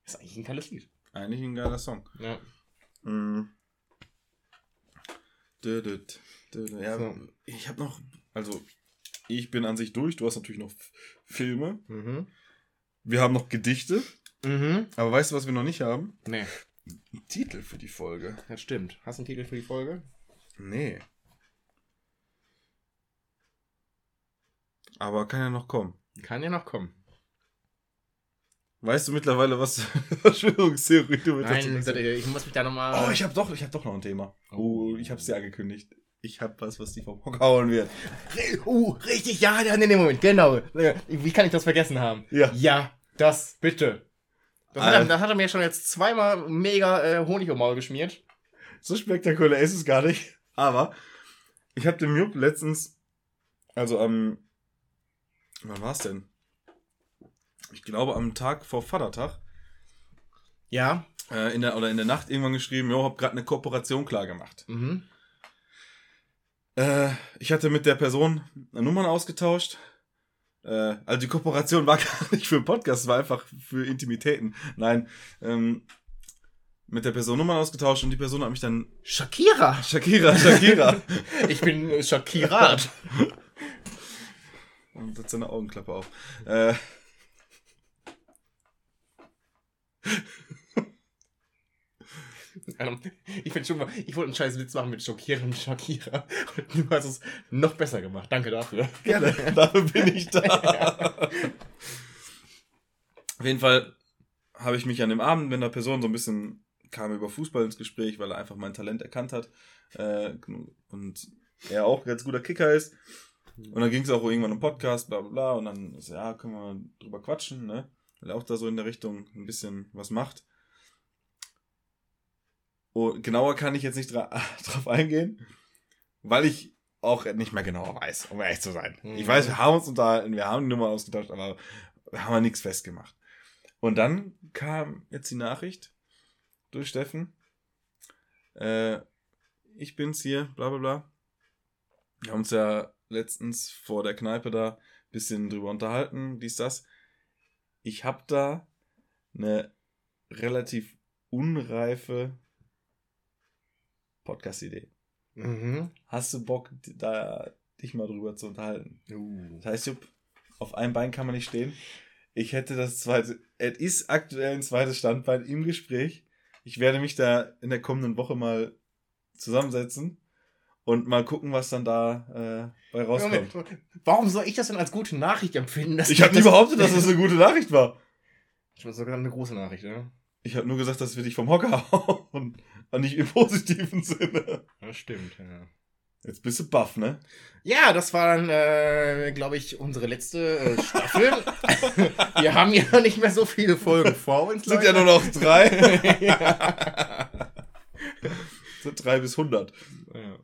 Speaker 1: das ist eigentlich ein geiles Lied.
Speaker 2: Eigentlich ein geiler Song.
Speaker 1: Ja.
Speaker 2: Mhm. Ja,
Speaker 1: So.
Speaker 2: ich habe noch, also ich bin an sich durch. Du hast natürlich noch Filme.
Speaker 1: Mhm.
Speaker 2: Wir haben noch Gedichte.
Speaker 1: Mhm.
Speaker 2: Aber weißt du, was wir noch nicht haben?
Speaker 1: Nee,
Speaker 2: Titel für die Folge.
Speaker 1: das stimmt. Hast du einen Titel für die Folge?
Speaker 2: Nee. Aber kann ja noch kommen.
Speaker 1: Kann ja noch kommen.
Speaker 2: Weißt du mittlerweile, was Verschwörungstheorie du mit
Speaker 1: Nein,
Speaker 2: dazu
Speaker 1: ich, ich muss mich da nochmal.
Speaker 2: Oh, ich habe doch, ich habe doch noch ein Thema. Oh, ich habe es dir angekündigt. Ich habe was, was die vom Hocker hauen wird.
Speaker 1: Uh, richtig, ja, ja, nee, nee, Moment, genau. Wie kann ich das vergessen haben?
Speaker 2: Ja.
Speaker 1: Ja, das, bitte. Das, hat, er, das hat er mir schon jetzt zweimal mega äh, Honig um Maul geschmiert.
Speaker 2: So spektakulär ist es gar nicht. Aber ich habe dem Jupp letztens, also am, wann war's denn? Ich glaube am Tag vor Vatertag,
Speaker 1: Ja.
Speaker 2: äh, in der, oder in der Nacht irgendwann geschrieben, jo, hab gerade eine Kooperation klar gemacht.
Speaker 1: Mhm.
Speaker 2: Äh, ich hatte mit der Person Nummern ausgetauscht. Äh, also die Kooperation war gar nicht für einen Podcast, war einfach für Intimitäten. Nein, ähm, mit der Person Nummern ausgetauscht und die Person hat mich dann
Speaker 1: Shakira.
Speaker 2: Shakira, Shakira.
Speaker 1: Ich bin Shakirat.
Speaker 2: und hat seine Augenklappe auf. Äh,
Speaker 1: Ähm, Ich bin schon mal, ich wollte einen scheiß Witz machen mit und Shakira. Und du hast es noch besser gemacht. Danke dafür.
Speaker 2: Gerne, dafür bin ich da. Auf jeden Fall habe ich mich an dem Abend mit einer Person so ein bisschen, kam über Fußball ins Gespräch, weil er einfach mein Talent erkannt hat. Äh, und er auch ein ganz guter Kicker ist. Und dann ging es auch irgendwann um Podcast, bla bla bla. Und dann ist ja, können wir drüber quatschen, ne? Weil er auch da so in der Richtung ein bisschen was macht. Und genauer kann ich jetzt nicht dra drauf eingehen, weil ich auch nicht mehr genauer weiß, um ehrlich zu sein.
Speaker 1: Mhm.
Speaker 2: Ich weiß, wir haben uns unterhalten, wir haben die Nummer ausgetauscht, aber wir haben ja nichts festgemacht. Und dann kam jetzt die Nachricht durch Steffen. Äh, ich bin's hier, bla bla bla. Wir haben uns ja letztens vor der Kneipe da ein bisschen drüber unterhalten, dies, das. Ich habe da eine relativ unreife Podcast-Idee.
Speaker 1: Mhm.
Speaker 2: Hast du Bock, da dich mal drüber zu unterhalten?
Speaker 1: Uh.
Speaker 2: Das heißt, Jupp, auf einem Bein kann man nicht stehen. Ich hätte das zweite, es ist aktuell ein zweites Standbein im Gespräch. Ich werde mich da in der kommenden Woche mal zusammensetzen und mal gucken, was dann da äh, bei rauskommt.
Speaker 1: Warum soll ich das denn als gute Nachricht empfinden? dass
Speaker 2: Ich habe nie behauptet, dass das eine gute Nachricht war.
Speaker 1: Ich würde sogar eine große Nachricht, ne?
Speaker 2: Ich habe nur gesagt, dass wir dich vom Hocker hauen. Und nicht im positiven Sinne.
Speaker 1: Das stimmt, ja.
Speaker 2: Jetzt bist du baff, ne?
Speaker 1: Ja, das war dann, äh, glaube ich, unsere letzte äh, Staffel. Wir haben ja nicht mehr so viele Folgen vor uns.
Speaker 2: Sind ja nur noch drei. Sind drei bis hundert.
Speaker 1: ja.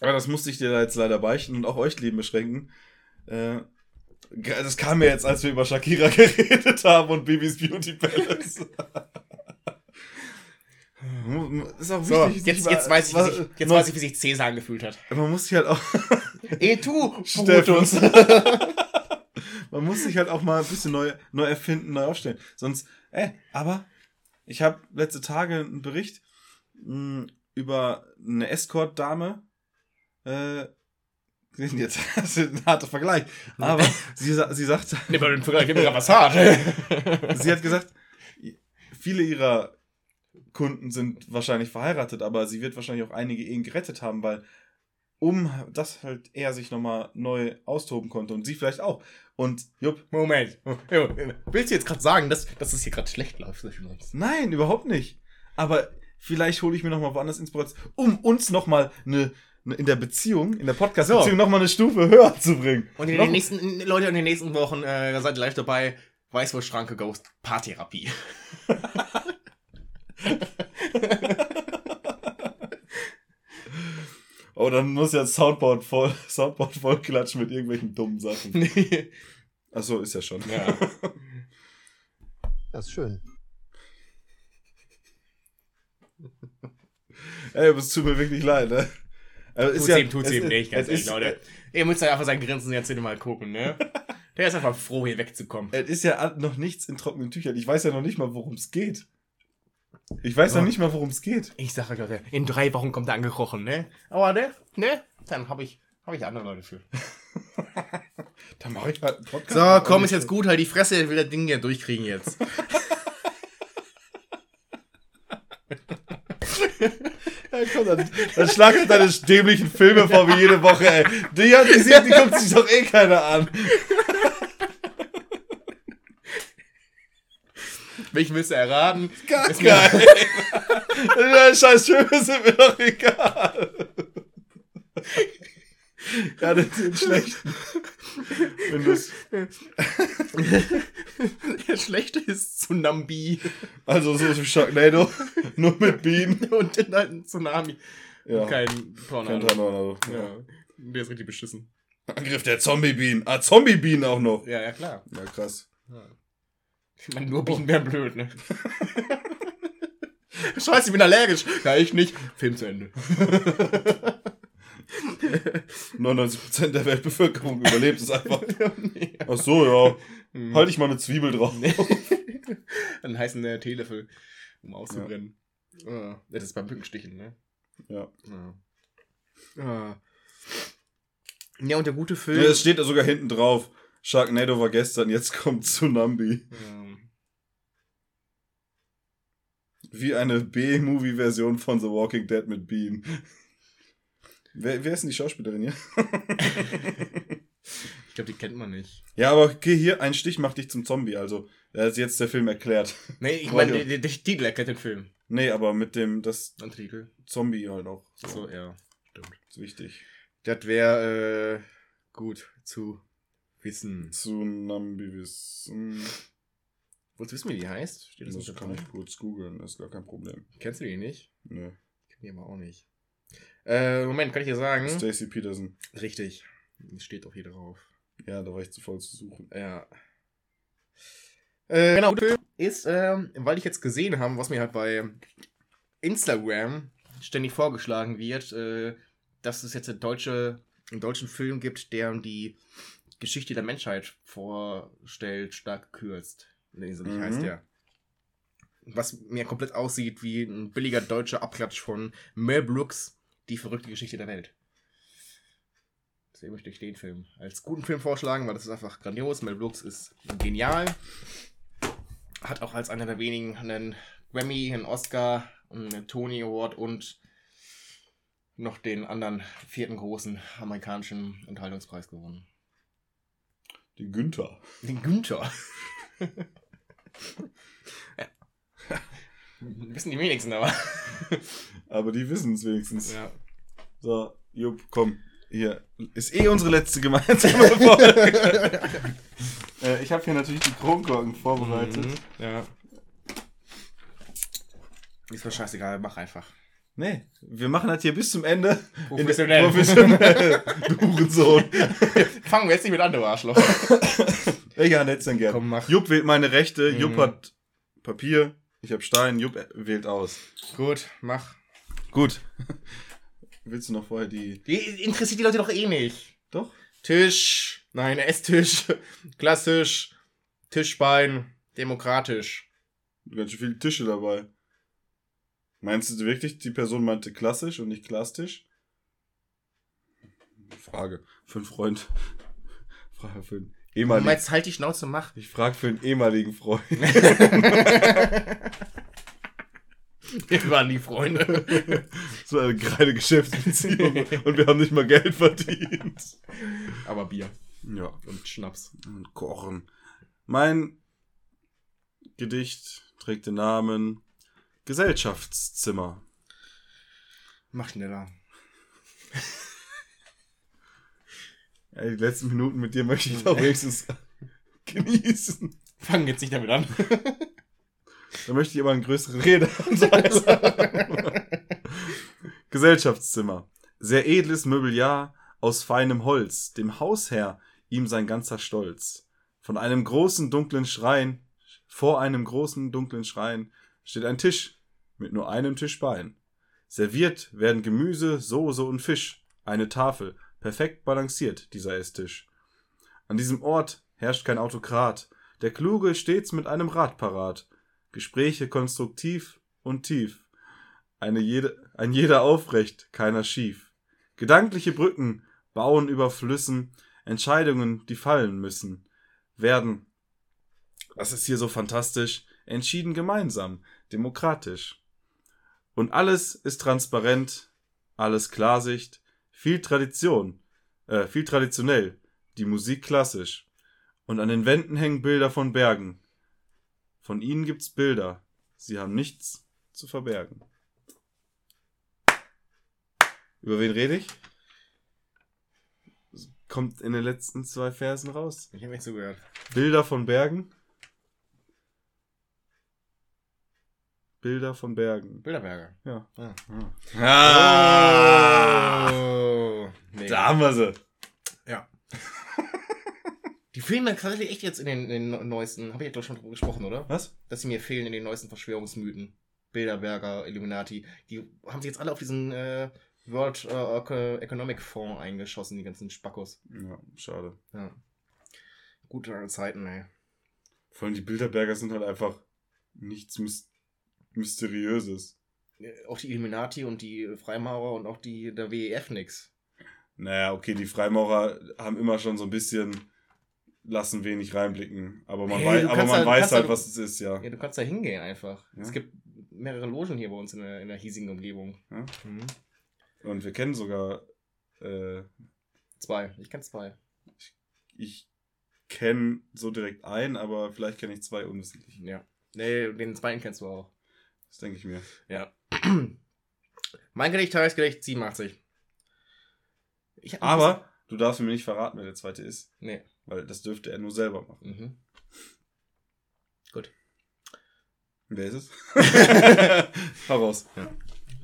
Speaker 2: Aber das musste ich dir da jetzt leider beichten und auch euch Leben beschränken. Äh, das kam mir jetzt, als wir über Shakira geredet haben und Bibis Beauty Palace. ist auch
Speaker 1: So,
Speaker 2: wichtig.
Speaker 1: jetzt,
Speaker 2: sich
Speaker 1: jetzt,
Speaker 2: mal-
Speaker 1: weiß ich, wie
Speaker 2: was-
Speaker 1: sich, jetzt
Speaker 2: man,
Speaker 1: weiß ich, wie sich Cäsar angefühlt hat.
Speaker 2: man muss sich halt auch,
Speaker 1: Eh, tu. Brutus.
Speaker 2: man muss sich halt auch mal ein bisschen neu, neu erfinden, neu aufstellen. Sonst, äh, aber ich habe letzte Tage einen Bericht mh, über eine Escort-Dame äh, jetzt, das ist ein harter Vergleich. Aber sie, sie sagt,
Speaker 1: Nimm mal den Vergleich, gib mir grad was hart.
Speaker 2: sie hat gesagt, viele ihrer Kunden sind wahrscheinlich verheiratet, aber sie wird wahrscheinlich auch einige Ehen gerettet haben, weil um das halt er sich nochmal neu austoben konnte und sie vielleicht auch. Und Jupp,
Speaker 1: Moment. Willst du jetzt gerade sagen, dass, dass es hier gerade schlecht läuft zwischen uns?
Speaker 2: nein, überhaupt nicht. Aber vielleicht hole ich mir nochmal woanders Inspiration, um uns nochmal eine in der Beziehung, in der Podcast-Beziehung
Speaker 1: So.
Speaker 2: nochmal eine Stufe höher zu bringen.
Speaker 1: Und in
Speaker 2: Noch-
Speaker 1: den nächsten, Leute, in den nächsten Wochen äh, seid ihr live dabei. Weißwurstschranke Ghost Paartherapie.
Speaker 2: Oh, dann muss ja das Soundboard voll, Soundboard voll klatschen mit irgendwelchen dummen Sachen. Achso, ist ja schon.
Speaker 1: ja.
Speaker 4: Das ist schön.
Speaker 2: Ey, aber es tut mir wirklich leid, ne? Also,
Speaker 1: Tut's
Speaker 2: ja-
Speaker 1: ihm, tut's ihm
Speaker 2: ist-
Speaker 1: nicht, ganz ehrlich,
Speaker 2: ist-
Speaker 1: Leute. Ihr müsst ja einfach seinen Grinsen jetzt hier mal gucken, ne? Der ist einfach froh, hier wegzukommen.
Speaker 2: Es ist ja noch nichts in trockenen Tüchern. Ich weiß ja noch nicht mal, worum es geht. Ich weiß noch
Speaker 1: Ja.
Speaker 2: nicht mal, worum es geht.
Speaker 1: Ich sage Leute, in drei Wochen kommt er angekrochen, ne? Aber ne, ne? Dann habe ich, hab ich andere Leute für.
Speaker 2: Da mache ich halt einen Podcast.
Speaker 1: So, komm, ist jetzt gut, halt die Fresse, ich will das Ding hier durchkriegen jetzt.
Speaker 2: Ja, komm, dann, dann schlag halt deine dämlichen Filme vor wie jede Woche, ey. Die, hat- die, sieht- die guckt sich doch eh keiner an.
Speaker 1: Willst du erraten?
Speaker 2: Gar
Speaker 1: Ist
Speaker 2: geil. Ja, scheiß Filme sind mir doch egal. Ja, das sind schlechten. Wenn du's,
Speaker 1: Der schlechte ist Tsunami
Speaker 2: also so wie Sharknado, nur mit Bienen.
Speaker 1: und dann halt ein Tsunami.
Speaker 2: Ja,
Speaker 1: Kein
Speaker 2: kein
Speaker 1: Tornado.
Speaker 2: Tornado. Ja.
Speaker 1: Ja. Der ist richtig beschissen.
Speaker 2: Angriff der Zombie-Bienen. Ah, Zombie-Bienen auch noch.
Speaker 1: Ja, ja, klar.
Speaker 2: Ja, krass.
Speaker 1: Ich meine, nur Bienen wären blöd, ne? Scheiße, ich bin allergisch. Ja, ich nicht. Film zu Ende.
Speaker 2: 99% der Weltbevölkerung überlebt es einfach. Ach so, ja.
Speaker 1: Hm.
Speaker 2: Halte ich mal eine Zwiebel drauf.
Speaker 1: Einen heißen äh, Teelöffel, um auszubrennen. Ja. Das ist beim Mückenstichen, ne?
Speaker 2: Ja.
Speaker 1: Ja. Ja. ja, und der gute
Speaker 2: ja.
Speaker 1: Film.
Speaker 2: Es steht da sogar hinten drauf. Sharknado war gestern, jetzt kommt Tsunami.
Speaker 1: Ähm,
Speaker 2: Wie eine B-Movie-Version von The Walking Dead mit Bean. Wer, wer ist denn die Schauspielerin hier?
Speaker 1: ich glaube, die kennt man nicht.
Speaker 2: ja, aber okay, hier, ein Stich macht dich zum Zombie. Also, da ist jetzt der Film erklärt.
Speaker 1: Nee, ich meine, der, Titel erklärt den Film.
Speaker 2: Nee, aber mit dem, das
Speaker 1: Titel.
Speaker 2: Zombie halt auch.
Speaker 1: So, ja. Stimmt.
Speaker 2: Ist wichtig.
Speaker 1: Das wäre äh, gut zu wissen.
Speaker 2: Tsunami wissen.
Speaker 1: Wolltest du wissen, wie die heißt? Steht das,
Speaker 2: Das kann ich kurz googeln, ist gar kein Problem.
Speaker 1: Kennst du die nicht?
Speaker 2: Nö.
Speaker 1: Ich kenn die aber auch nicht. Äh, Moment, kann ich dir sagen?
Speaker 2: Stacy Peterson.
Speaker 1: Richtig. Steht auch hier drauf.
Speaker 2: Ja, da war ich zu voll zu suchen.
Speaker 1: Ja. Äh, genau, ist, ähm, weil ich jetzt gesehen habe, was mir halt bei Instagram ständig vorgeschlagen wird, äh, dass es jetzt eine deutsche, einen deutschen Film gibt, der die Geschichte der Menschheit vorstellt, stark gekürzt. Nee, so nicht
Speaker 2: Mhm.
Speaker 1: heißt der. Was mir komplett aussieht wie ein billiger deutscher Abklatsch von Mel Brooks, die verrückte Geschichte der Welt. Deswegen möchte ich den Film als guten Film vorschlagen, weil das ist einfach grandios. Mel Brooks ist genial. Hat auch als einer der wenigen einen Grammy, einen Oscar, einen Tony Award und noch den anderen vierten großen amerikanischen Unterhaltungspreis gewonnen.
Speaker 2: Die Günther.
Speaker 1: Den Günther. ja. Wissen die wenigsten, aber.
Speaker 2: Aber die wissen es wenigstens.
Speaker 1: Ja.
Speaker 2: So, Jupp, komm. Hier. Ist eh unsere letzte gemeinsame Folge. äh, ich habe hier natürlich die Kronkorken vorbereitet.
Speaker 1: Mhm, Ja. Ist mir scheißegal, mach einfach.
Speaker 2: Nee, wir machen das hier bis zum Ende.
Speaker 1: Professionell.
Speaker 2: Professionell. du Hurensohn.
Speaker 1: Fangen wir jetzt nicht mit an, du Arschloch.
Speaker 2: Welcher Netz denn gern?
Speaker 1: Komm, mach.
Speaker 2: Jupp wählt meine Rechte.
Speaker 1: Mhm.
Speaker 2: Jupp hat Papier. Ich habe Stein. Jupp wählt aus.
Speaker 1: Gut, mach.
Speaker 2: Gut. Willst du noch vorher die.
Speaker 1: Die interessiert die Leute doch eh nicht.
Speaker 2: Doch?
Speaker 1: Tisch. Nein, Esstisch. Klassisch. Tischbein. Demokratisch.
Speaker 2: Ganz schön viele Tische dabei. Meinst du wirklich, die Person meinte klassisch und nicht Klastisch? Frage. Für einen Freund. Frage für einen
Speaker 1: Du
Speaker 2: ehemaligen.
Speaker 1: meinst, halt die Schnauze, mach.
Speaker 2: Ich frage für einen ehemaligen Freund.
Speaker 1: Wir waren die Freunde.
Speaker 2: So eine geile Geschäftsbeziehung. und wir haben nicht mal Geld verdient.
Speaker 1: Aber Bier
Speaker 2: Ja.
Speaker 1: und Schnaps.
Speaker 2: Und kochen. Mein Gedicht trägt den Namen Gesellschaftszimmer.
Speaker 1: Mach schneller.
Speaker 2: Ja, die letzten Minuten mit dir möchte ich doch wenigstens genießen.
Speaker 1: Fangen jetzt nicht damit an.
Speaker 2: Da möchte ich aber einen größeren haben. Gesellschaftszimmer. Sehr edles Möbeljahr aus feinem Holz, dem Hausherr ihm sein ganzer Stolz. Von einem großen dunklen Schrein, vor einem großen dunklen Schrein, steht ein Tisch mit nur einem Tischbein. Serviert werden Gemüse, Soße und Fisch. Eine Tafel, perfekt balanciert, dieser Esstisch. An diesem Ort herrscht kein Autokrat, der Kluge stets mit einem Rat parat. Gespräche konstruktiv und tief. Eine jede, ein jeder aufrecht, keiner schief. Gedankliche Brücken bauen über Flüssen, Entscheidungen, die fallen müssen, werden, das ist hier so fantastisch, entschieden gemeinsam, demokratisch. Und alles ist transparent, alles Klarsicht, viel Tradition, äh, viel traditionell, die Musik klassisch. Und an den Wänden hängen Bilder von Bergen, von ihnen gibt's Bilder. Sie haben nichts zu verbergen. Über wen rede ich? Kommt in den letzten zwei Versen raus.
Speaker 1: Ich habe nicht zugehört.
Speaker 2: Bilder von Bergen. Bilder von Bergen.
Speaker 1: Bilderberger.
Speaker 2: Ja.
Speaker 1: Ah.
Speaker 2: Ah.
Speaker 1: Oh. Nee.
Speaker 2: Da haben wir sie.
Speaker 1: Die fehlen mir tatsächlich echt jetzt in den, in den neuesten. Habe ich ja doch schon drüber gesprochen, oder?
Speaker 2: Was?
Speaker 1: Dass sie mir fehlen in den neuesten Verschwörungsmythen. Bilderberger, Illuminati. Die haben sich jetzt alle auf diesen äh, World äh, Economic Fonds eingeschossen, die ganzen Spackos.
Speaker 2: Ja, schade.
Speaker 1: Ja. Gute Zeiten, ey.
Speaker 2: Vor allem die Bilderberger sind halt einfach nichts Mys Mysteriöses.
Speaker 1: Äh, Auch die Illuminati und die Freimaurer und auch die der WEF nix.
Speaker 2: Naja, okay, die Freimaurer haben immer schon so ein bisschen lassen wenig reinblicken. Aber man,
Speaker 1: Hey,
Speaker 2: wei aber man
Speaker 1: halt-
Speaker 2: weiß halt,
Speaker 1: halt-
Speaker 2: was es ist, ja.
Speaker 1: Ja, du kannst da hingehen einfach.
Speaker 2: Ja.
Speaker 1: Es gibt mehrere Logen hier bei uns in der, in der hiesigen Umgebung.
Speaker 2: Ja.
Speaker 1: Mhm.
Speaker 2: Und wir kennen sogar, äh,
Speaker 1: Zwei. Ich kenn zwei.
Speaker 2: ich kenne so direkt einen, aber vielleicht kenne ich zwei unwissentlich.
Speaker 1: Ja. Nee, den zweiten kennst du auch.
Speaker 2: Das denke ich mir.
Speaker 1: Ja. mein Gedicht heißt Gedicht 87.
Speaker 2: Aber du darfst mir nicht verraten, wer der zweite ist,
Speaker 1: Nee.
Speaker 2: weil das dürfte er nur selber machen.
Speaker 1: Mhm.
Speaker 2: Wer ist es? Hau raus.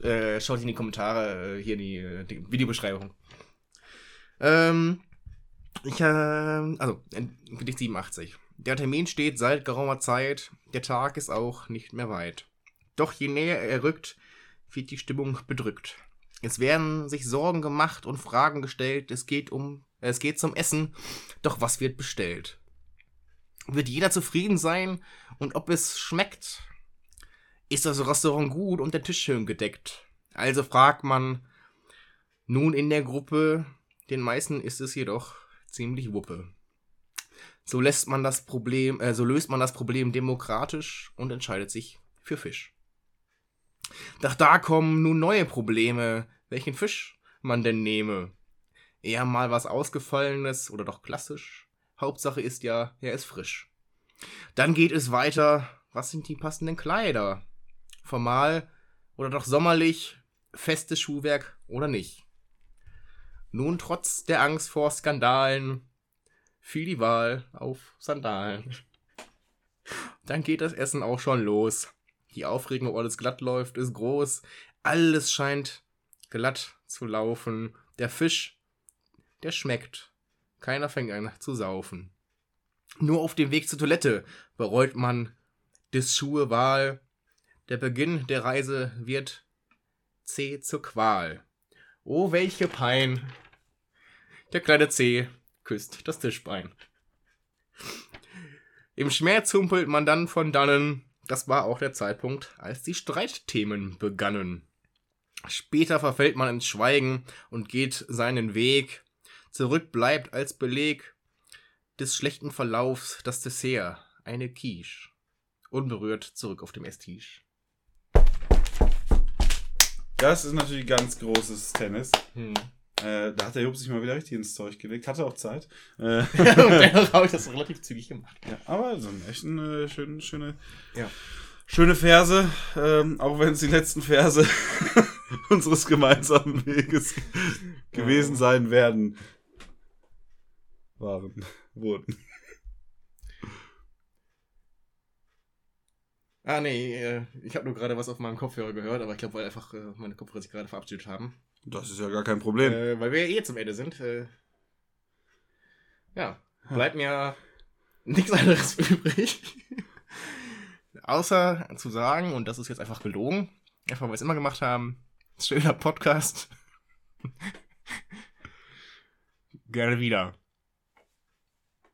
Speaker 1: Äh, schaut in die Kommentare, äh, hier in die, äh, die Videobeschreibung. Ähm, ich, äh, also, Gedicht 87. Der Termin steht seit geraumer Zeit, der Tag ist auch nicht mehr weit. Doch je näher er rückt, wird die Stimmung bedrückt. Es werden sich Sorgen gemacht und Fragen gestellt, es geht um, es geht zum Essen, doch was wird bestellt? Wird jeder zufrieden sein und ob es schmeckt? Ist das Restaurant gut und der Tisch schön gedeckt? Also fragt man nun in der Gruppe, den meisten ist es jedoch ziemlich wuppe. So lässt man das Problem, äh, so löst man das Problem demokratisch und entscheidet sich für Fisch. Doch da kommen nun neue Probleme, welchen Fisch man denn nehme. Eher mal was Ausgefallenes oder doch klassisch. Hauptsache ist ja, er ist frisch. Dann geht es weiter, was sind die passenden Kleider? Formal oder doch sommerlich, festes Schuhwerk oder nicht. Nun trotz der Angst vor Skandalen fiel die Wahl auf Sandalen. Dann geht das Essen auch schon los. Die Aufregung, ob alles glatt läuft, ist groß. Alles scheint glatt zu laufen. Der Fisch, der schmeckt. Keiner fängt an zu saufen. Nur auf dem Weg zur Toilette bereut man des Schuhe Wahl. Der Beginn der Reise wird C zur Qual. Oh, welche Pein. Der kleine C küsst das Tischbein. Im Schmerz humpelt man dann von dannen. Das war auch der Zeitpunkt, als die Streitthemen begannen. Später verfällt man ins Schweigen und geht seinen Weg. Zurück bleibt als Beleg des schlechten Verlaufs das Dessert, eine Quiche. Unberührt zurück auf dem Esstisch.
Speaker 2: Das ist natürlich ganz großes Tennis.
Speaker 1: Hm.
Speaker 2: Äh, da hat der Job sich mal wieder richtig ins Zeug gelegt. Hatte auch Zeit. Äh,
Speaker 1: und dennoch habe ich das relativ zügig gemacht.
Speaker 2: ja, aber so eine echt eine schöne, schöne,
Speaker 1: Ja.
Speaker 2: schöne Verse. Ähm, auch wenn es die letzten Verse unseres gemeinsamen Weges gewesen sein werden. Waren. Wurden.
Speaker 1: Ah, nee, äh, ich habe nur gerade was auf meinem Kopfhörer gehört, aber ich glaube, weil einfach äh, meine Kopfhörer sich gerade verabschiedet haben.
Speaker 2: Das ist ja gar kein Problem.
Speaker 1: Äh, weil wir ja eh zum Ende sind. Äh, ja, bleibt mir nichts anderes übrig. Außer zu sagen, und das ist jetzt einfach gelogen, einfach weil wir es immer gemacht haben, schöner Podcast. Gerne wieder.